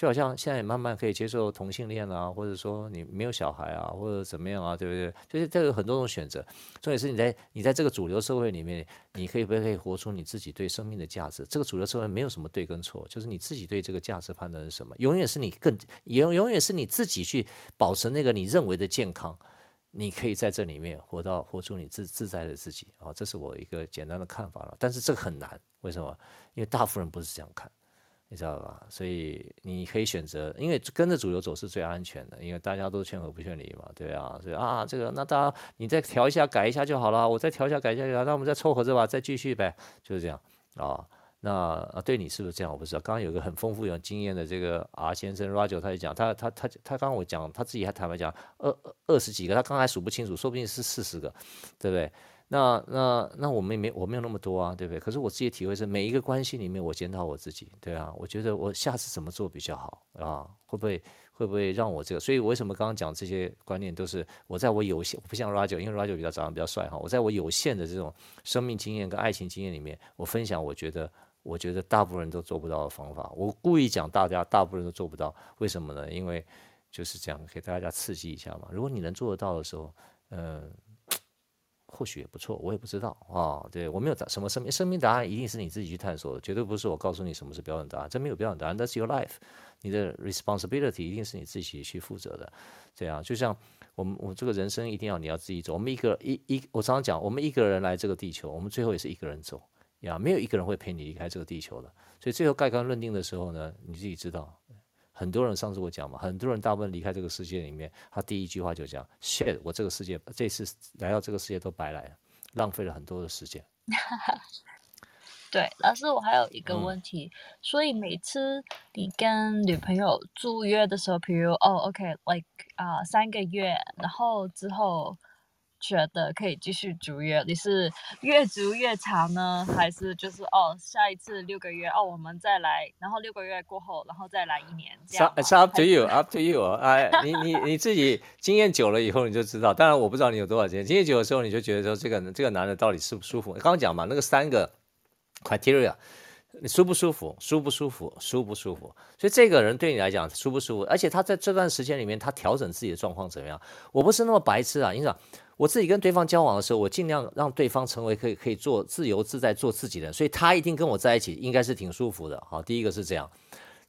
就好像现在也慢慢可以接受同性恋啊，或者说你没有小孩啊，或者怎么样啊，对不对？就是这个很多种选择。重点是你在你在这个主流社会里面，你可以不可以活出你自己对生命的价值？这个主流社会没有什么对跟错，就是你自己对这个价值判断是什么？永远是你更永永远是你自己去保持那个你认为的健康，你可以在这里面活到活出你自自在的自己啊，这是我一个简单的看法了。但是这个很难，为什么？因为大部分人不是这样看。你知道吧？所以你可以选择，因为跟着主流走是最安全的，因为大家都劝和不劝离嘛，对啊，所以啊，这个那大家你再调一下改一下就好了，我再调一下改一下就好，那我们再凑合着吧，再继续呗，就是这样啊。那啊，对你是不是这样？我不知道。刚刚有个很丰富有经验的这个 R 先生 Roger，他就讲，他他他他刚刚我讲，他自己还坦白讲，二二十几个，他刚才数不清楚，说不定是四十个，对不对？那那那我们也没我没有那么多啊，对不对？可是我自己体会是，每一个关系里面，我检讨我自己，对啊，我觉得我下次怎么做比较好啊？会不会会不会让我这个？所以为什么刚刚讲这些观念都是我在我有限，不像 Raju，因为 Raju 比较长得比较帅哈，我在我有限的这种生命经验跟爱情经验里面，我分享我觉得我觉得大部分人都做不到的方法。我故意讲大家大部分人都做不到，为什么呢？因为就是这样给大家刺激一下嘛。如果你能做得到的时候，嗯。或许也不错，我也不知道啊。对，我没有答什么生命生命答案，一定是你自己去探索的，绝对不是我告诉你什么是标准答案。这没有标准答案，That's your life，你的 responsibility 一定是你自己去负责的。这样，就像我们我这个人生一定要你要自己走。我们一个一一，我常常讲，我们一个人来这个地球，我们最后也是一个人走呀，没有一个人会陪你离开这个地球的。所以最后盖棺论定的时候呢，你自己知道。很多人上次我讲嘛，很多人大部分离开这个世界里面，他第一句话就讲：shit，我这个世界这次来到这个世界都白来了，浪费了很多的时间。对，老师，我还有一个问题，嗯、所以每次你跟女朋友租约的时候，比如哦，OK，like 啊、uh, 三个月，然后之后觉得可以继续续约？你是越续越长呢，还是就是哦，下一次六个月哦，我们再来，然后六个月过后，然后再来一年这样？It's up to you，up to you。哎，你你你自己经验久了以后你就知道。当然我不知道你有多少经验，经验久的时候你就觉得说这个这个男的到底舒不舒服？刚刚讲嘛，那个三个 criteria。你舒不舒服？舒不舒服？舒不舒服？所以这个人对你来讲舒不舒服？而且他在这段时间里面，他调整自己的状况怎么样？我不是那么白痴啊！你想，我自己跟对方交往的时候，我尽量让对方成为可以可以做自由自在做自己的，所以他一定跟我在一起应该是挺舒服的。好，第一个是这样。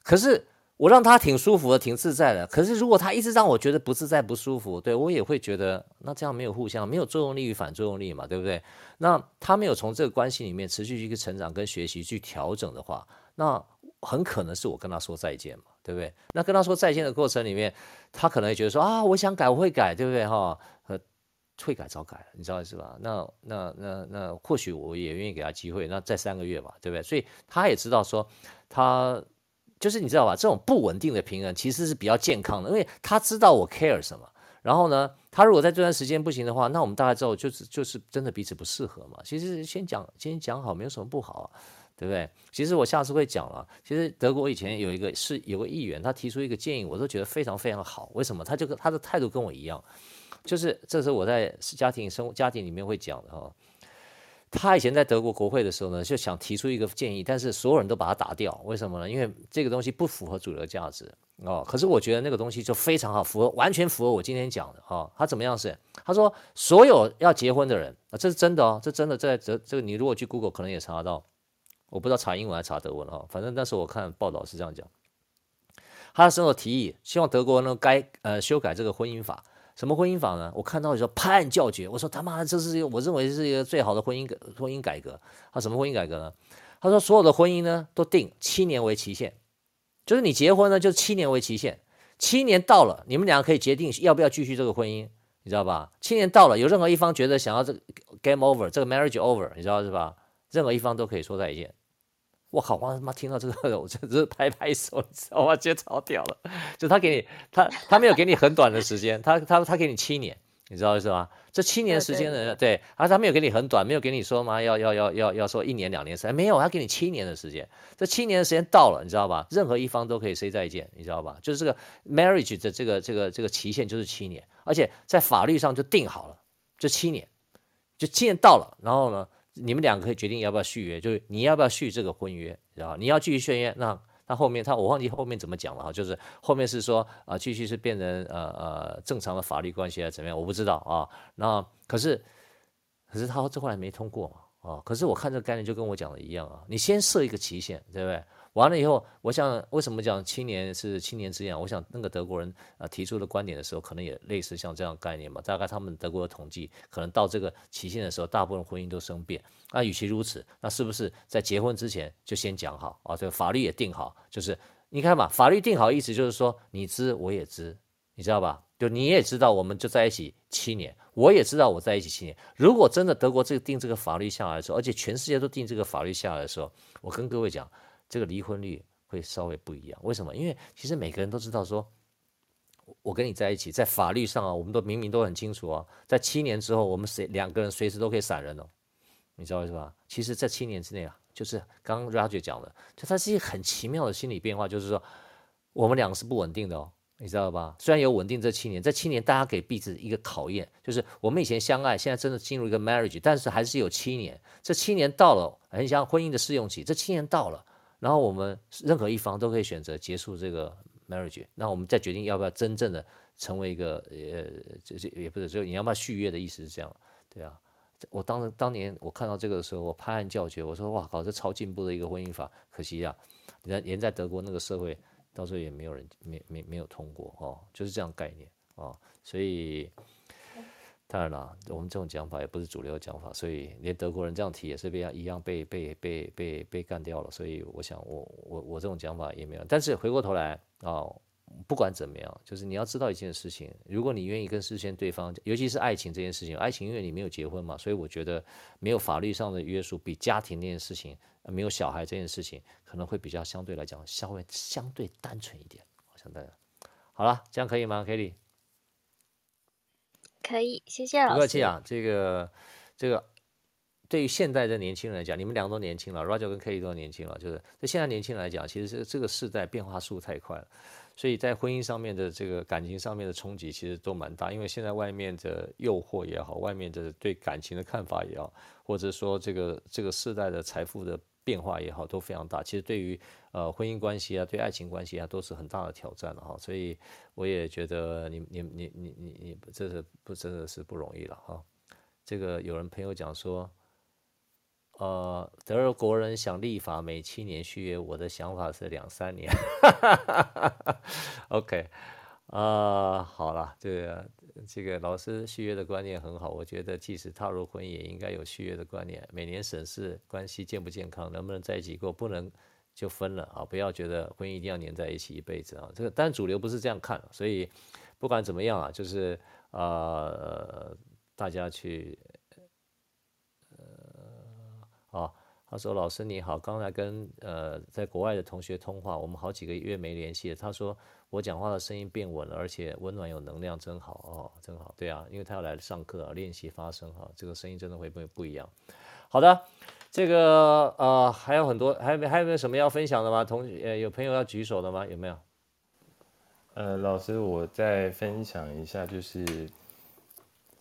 可是。我让他挺舒服的，挺自在的。可是如果他一直让我觉得不自在、不舒服，对，我也会觉得那这样没有互相，没有作用力与反作用力嘛，对不对？那他没有从这个关系里面持续去成长跟学习去调整的话，那很可能是我跟他说再见嘛，对不对？那跟他说再见的过程里面，他可能也觉得说啊，我想改，我会改，对不对？哈，退改早改了，你知道是吧？那那那那或许我也愿意给他机会，那再三个月吧，对不对？所以他也知道说他。就是你知道吧，这种不稳定的平衡其实是比较健康的，因为他知道我 care 什么。然后呢，他如果在这段时间不行的话，那我们大概之后就是就是真的彼此不适合嘛。其实先讲，先讲好，没有什么不好，对不对？其实我下次会讲了。其实德国以前有一个是有个议员，他提出一个建议，我都觉得非常非常好。为什么？他就跟他的态度跟我一样，就是这是我在家庭生活家庭里面会讲的哈。他以前在德国国会的时候呢，就想提出一个建议，但是所有人都把他打掉。为什么呢？因为这个东西不符合主流价值哦。可是我觉得那个东西就非常好，符合完全符合我今天讲的哈、哦。他怎么样是？他说所有要结婚的人啊，这是真的哦，这真的在这这个你如果去 Google 可能也查得到，我不知道查英文还查德文啊，反正那时候我看报道是这样讲。他的时候提议，希望德国呢该呃修改这个婚姻法。什么婚姻法呢？我看到的时候拍案叫绝，我说他妈的，这是我认为是一个最好的婚姻婚姻改革。他什么婚姻改革呢？他说所有的婚姻呢都定七年为期限，就是你结婚呢就七年为期限，七年到了，你们两个可以决定要不要继续这个婚姻，你知道吧？七年到了，有任何一方觉得想要这个 game over，这个 marriage over，你知道是吧？任何一方都可以说再见。我靠！我他妈听到这个，我真是拍拍手，你知道吗？觉得超屌了。就他给你，他他没有给你很短的时间，他他他给你七年，你知道意思吗？这七年时间的，对，而他没有给你很短，没有给你说嘛，要要要要要说一年两年三，没有，他给你七年的时间。这七年的时间到了，你知道吧？任何一方都可以 say 再见，你知道吧？就是这个 marriage 的这个这个这个期限就是七年，而且在法律上就定好了，这七年，就七年到了，然后呢？你们两个可以决定要不要续约，就是你要不要续这个婚约，然后你要继续续约，那他后面他我忘记后面怎么讲了哈，就是后面是说啊继续是变成呃呃正常的法律关系啊怎么样，我不知道啊。那可是可是他这后来没通过嘛啊，可是我看这个概念就跟我讲的一样啊，你先设一个期限，对不对？完了以后，我想为什么讲青年是青年之痒？我想那个德国人啊提出的观点的时候，可能也类似像这样概念嘛。大概他们德国的统计，可能到这个期限的时候，大部分婚姻都生变。那与其如此，那是不是在结婚之前就先讲好啊？这个法律也定好，就是你看嘛，法律定好意思就是说你知我也知，你知道吧？就你也知道，我们就在一起七年，我也知道我在一起七年。如果真的德国这定这个法律下来的时候，而且全世界都定这个法律下来的时候，我跟各位讲。这个离婚率会稍微不一样，为什么？因为其实每个人都知道说，我跟你在一起，在法律上啊，我们都明明都很清楚啊，在七年之后，我们谁两个人随时都可以闪人哦，你知道是吧？其实，在七年之内啊，就是刚刚 Roger 讲的，就它是一个很奇妙的心理变化，就是说，我们两个是不稳定的哦，你知道吧？虽然有稳定这七年，这七年大家给彼此一个考验，就是我们以前相爱，现在真的进入一个 marriage，但是还是有七年，这七年到了，很像婚姻的试用期，这七年到了。然后我们任何一方都可以选择结束这个 marriage，那我们再决定要不要真正的成为一个呃，这这也不是，就你要不要续约的意思是这样，对啊。我当时当年我看到这个的时候，我拍案叫绝，我说哇靠，这超进步的一个婚姻法，可惜呀，连连在德国那个社会，到时候也没有人没没没有通过哦，就是这样概念哦，所以。当然了，我们这种讲法也不是主流讲法，所以连德国人这样提也是被一样被被被被被干掉了。所以我想我，我我我这种讲法也没有。但是回过头来啊、不管怎么样，就是你要知道一件事情：如果你愿意跟事先对方，尤其是爱情这件事情，爱情因为你没有结婚嘛，所以我觉得没有法律上的约束，比家庭那件事情，没有小孩这件事情，可能会比较相对来讲稍微相对单纯一点。我想大家好了，这样可以吗，Kelly？可以，谢谢老师。不客气啊，这个这个对于现在的年轻人来讲，你们两个都年轻了，Roger 跟 Kelly 都年轻了，就是对现在年轻人来讲，其实这这个世代变化速度太快了。所以在婚姻上面的这个感情上面的冲击，其实都蛮大。因为现在外面的诱惑也好，外面的对感情的看法也好，或者说这个这个世代的财富的变化也好，都非常大。其实对于呃婚姻关系啊，对爱情关系啊，都是很大的挑战了哈。所以我也觉得你你你你你你这是不真的是不容易了哈。这个有人朋友讲说。呃，德国人想立法每七年续约，我的想法是两三年。OK，啊、呃，好了，这个这个老师续约的观念很好，我觉得即使踏入婚姻，也应该有续约的观念，每年审视关系健不健康，能不能在一起过，不能就分了啊！不要觉得婚姻一定要黏在一起一辈子啊！这个但主流不是这样看，所以不管怎么样啊，就是呃，大家去呃。啊，他说：“老师你好，刚才跟呃在国外的同学通话，我们好几个月没联系了。他说我讲话的声音变稳了，而且温暖有能量，真好哦，真好。对啊，因为他要来上课啊，练习发声哈，这个声音真的会不会不一样？好的，这个呃还有很多，还有没还有没有什么要分享的吗？同学呃有朋友要举手的吗？有没有？呃，老师我再分享一下，就是。”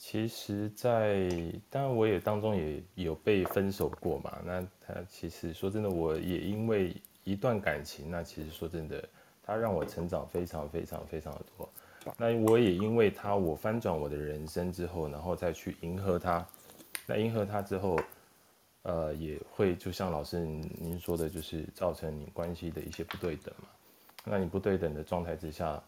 其实在，在当然我也当中也有被分手过嘛。那他其实说真的，我也因为一段感情，那其实说真的，他让我成长非常非常非常的多。那我也因为他，我翻转我的人生之后，然后再去迎合他。那迎合他之后，呃，也会就像老师您说的，就是造成你关系的一些不对等嘛。那你不对等的状态之下。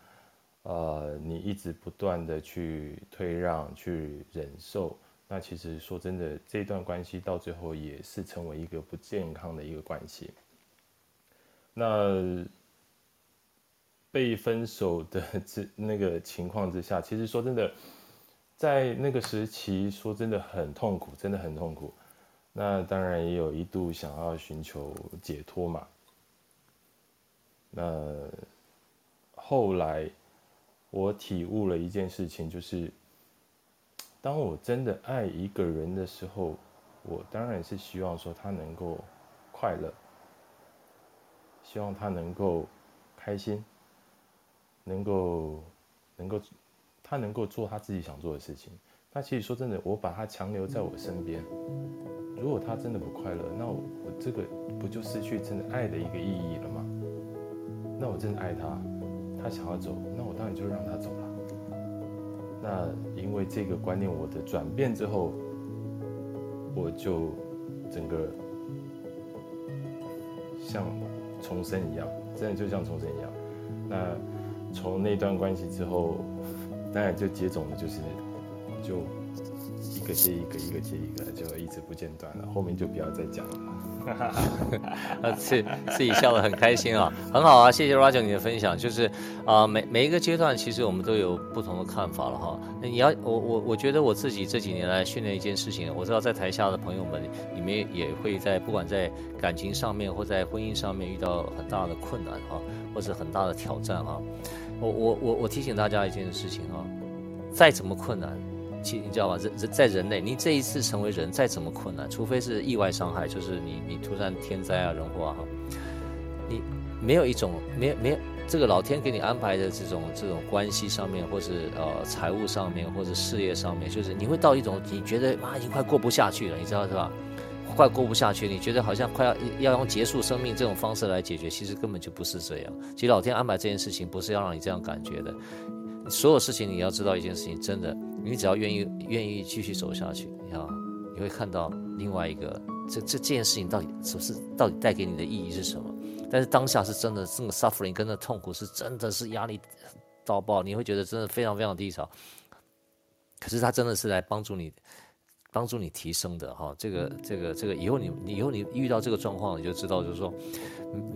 呃，你一直不断的去退让、去忍受，那其实说真的，这段关系到最后也是成为一个不健康的一个关系。那被分手的 这那个情况之下，其实说真的，在那个时期，说真的很痛苦，真的很痛苦。那当然也有一度想要寻求解脱嘛。那后来。我体悟了一件事情，就是当我真的爱一个人的时候，我当然是希望说他能够快乐，希望他能够开心，能够能够他能够做他自己想做的事情。那其实说真的，我把他强留在我身边，如果他真的不快乐，那我，我这个不就失去真的爱的一个意义了吗？那我真的爱他。他想要走，那我当然就让他走了。那因为这个观念我的转变之后，我就整个像重生一样，真的就像重生一样。那从那段关系之后，当然就接种的就是就一个接一个，一个接一个，就一直不间断了。后面就不要再讲了。哈哈哈，自自己笑得很开心啊，很好啊，谢谢 Roger 你的分享。就是啊、每每一个阶段，其实我们都有不同的看法了哈。那你要我我我觉得我自己这几年来训练一件事情，我知道在台下的朋友们，你们也会在不管在感情上面或在婚姻上面遇到很大的困难哈，或者很大的挑战啊。我我我我提醒大家一件事情啊，再怎么困难。其你知道吗？人人在人类，你这一次成为人，再怎么困难，除非是意外伤害，就是你你突然天灾啊人祸啊，你没有一种没没这个老天给你安排的这种这种关系上面，或是呃财务上面，或者事业上面，就是你会到一种你觉得妈已经快过不下去了，你知道是吧？快过不下去，你觉得好像快要要用结束生命这种方式来解决，其实根本就不是这样。其实老天安排这件事情不是要让你这样感觉的，所有事情你要知道一件事情，真的。你只要愿意愿意继续走下去，你看，你会看到另外一个这这这件事情到底是不是到底带给你的意义是什么？但是当下是真的，这个 suffering 跟那痛苦是真的是压力到爆，你会觉得真的非常非常低潮。可是他真的是来帮助你，帮助你提升的哈。这个这个这个以后你你以后你遇到这个状况，你就知道就是说，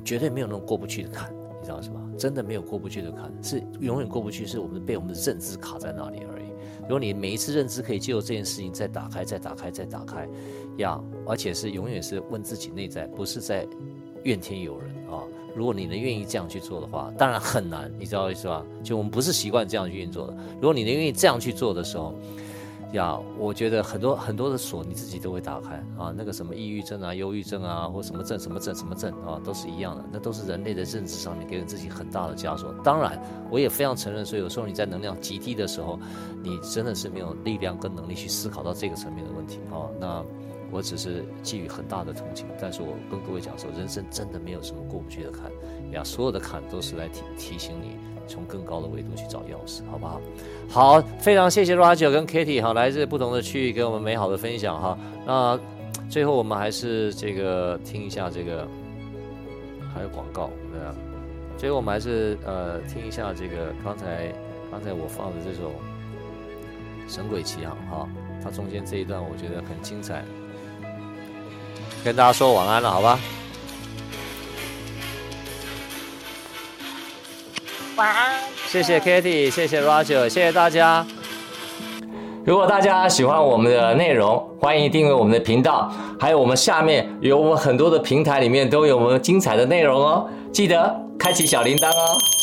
绝对没有那种过不去的坎，你知道是吧？真的没有过不去的坎，是永远过不去，是我们被我们的认知卡在那里而已。如果你每一次认知可以借由这件事情再打开、再打开、再打开，呀，而且是永远是问自己内在，不是在怨天尤人啊。如果你能愿意这样去做的话，当然很难，你知道意思吧？就我们不是习惯这样去运作的。如果你能愿意这样去做的时候，呀，我觉得很多很多的锁你自己都会打开啊，那个什么抑郁症啊、忧郁症啊，或什么症、什么症、什么症啊，都是一样的，那都是人类的认知上面给了自己很大的枷锁。当然，我也非常承认，说有时候你在能量极低的时候，你真的是没有力量跟能力去思考到这个层面的问题啊。那我只是寄予很大的同情，但是我跟各位讲说，人生真的没有什么过不去的坎呀，所有的坎都是来提提醒你。从更高的维度去找钥匙，好不好？好，非常谢谢 Roger 跟 Kitty 哈，来自不同的区域给我们美好的分享哈。那最后我们还是这个听一下这个，还有广告对啊。最后我们还是呃听一下这个刚才刚才我放的这首《神鬼奇航》哈，它中间这一段我觉得很精彩，跟大家说晚安了，好吧？晚安，谢谢 Kitty，谢谢 Roger，谢谢大家。如果大家喜欢我们的内容，欢迎订阅我们的频道，还有我们下面有我们很多的平台里面都有我们精彩的内容哦，记得开启小铃铛哦。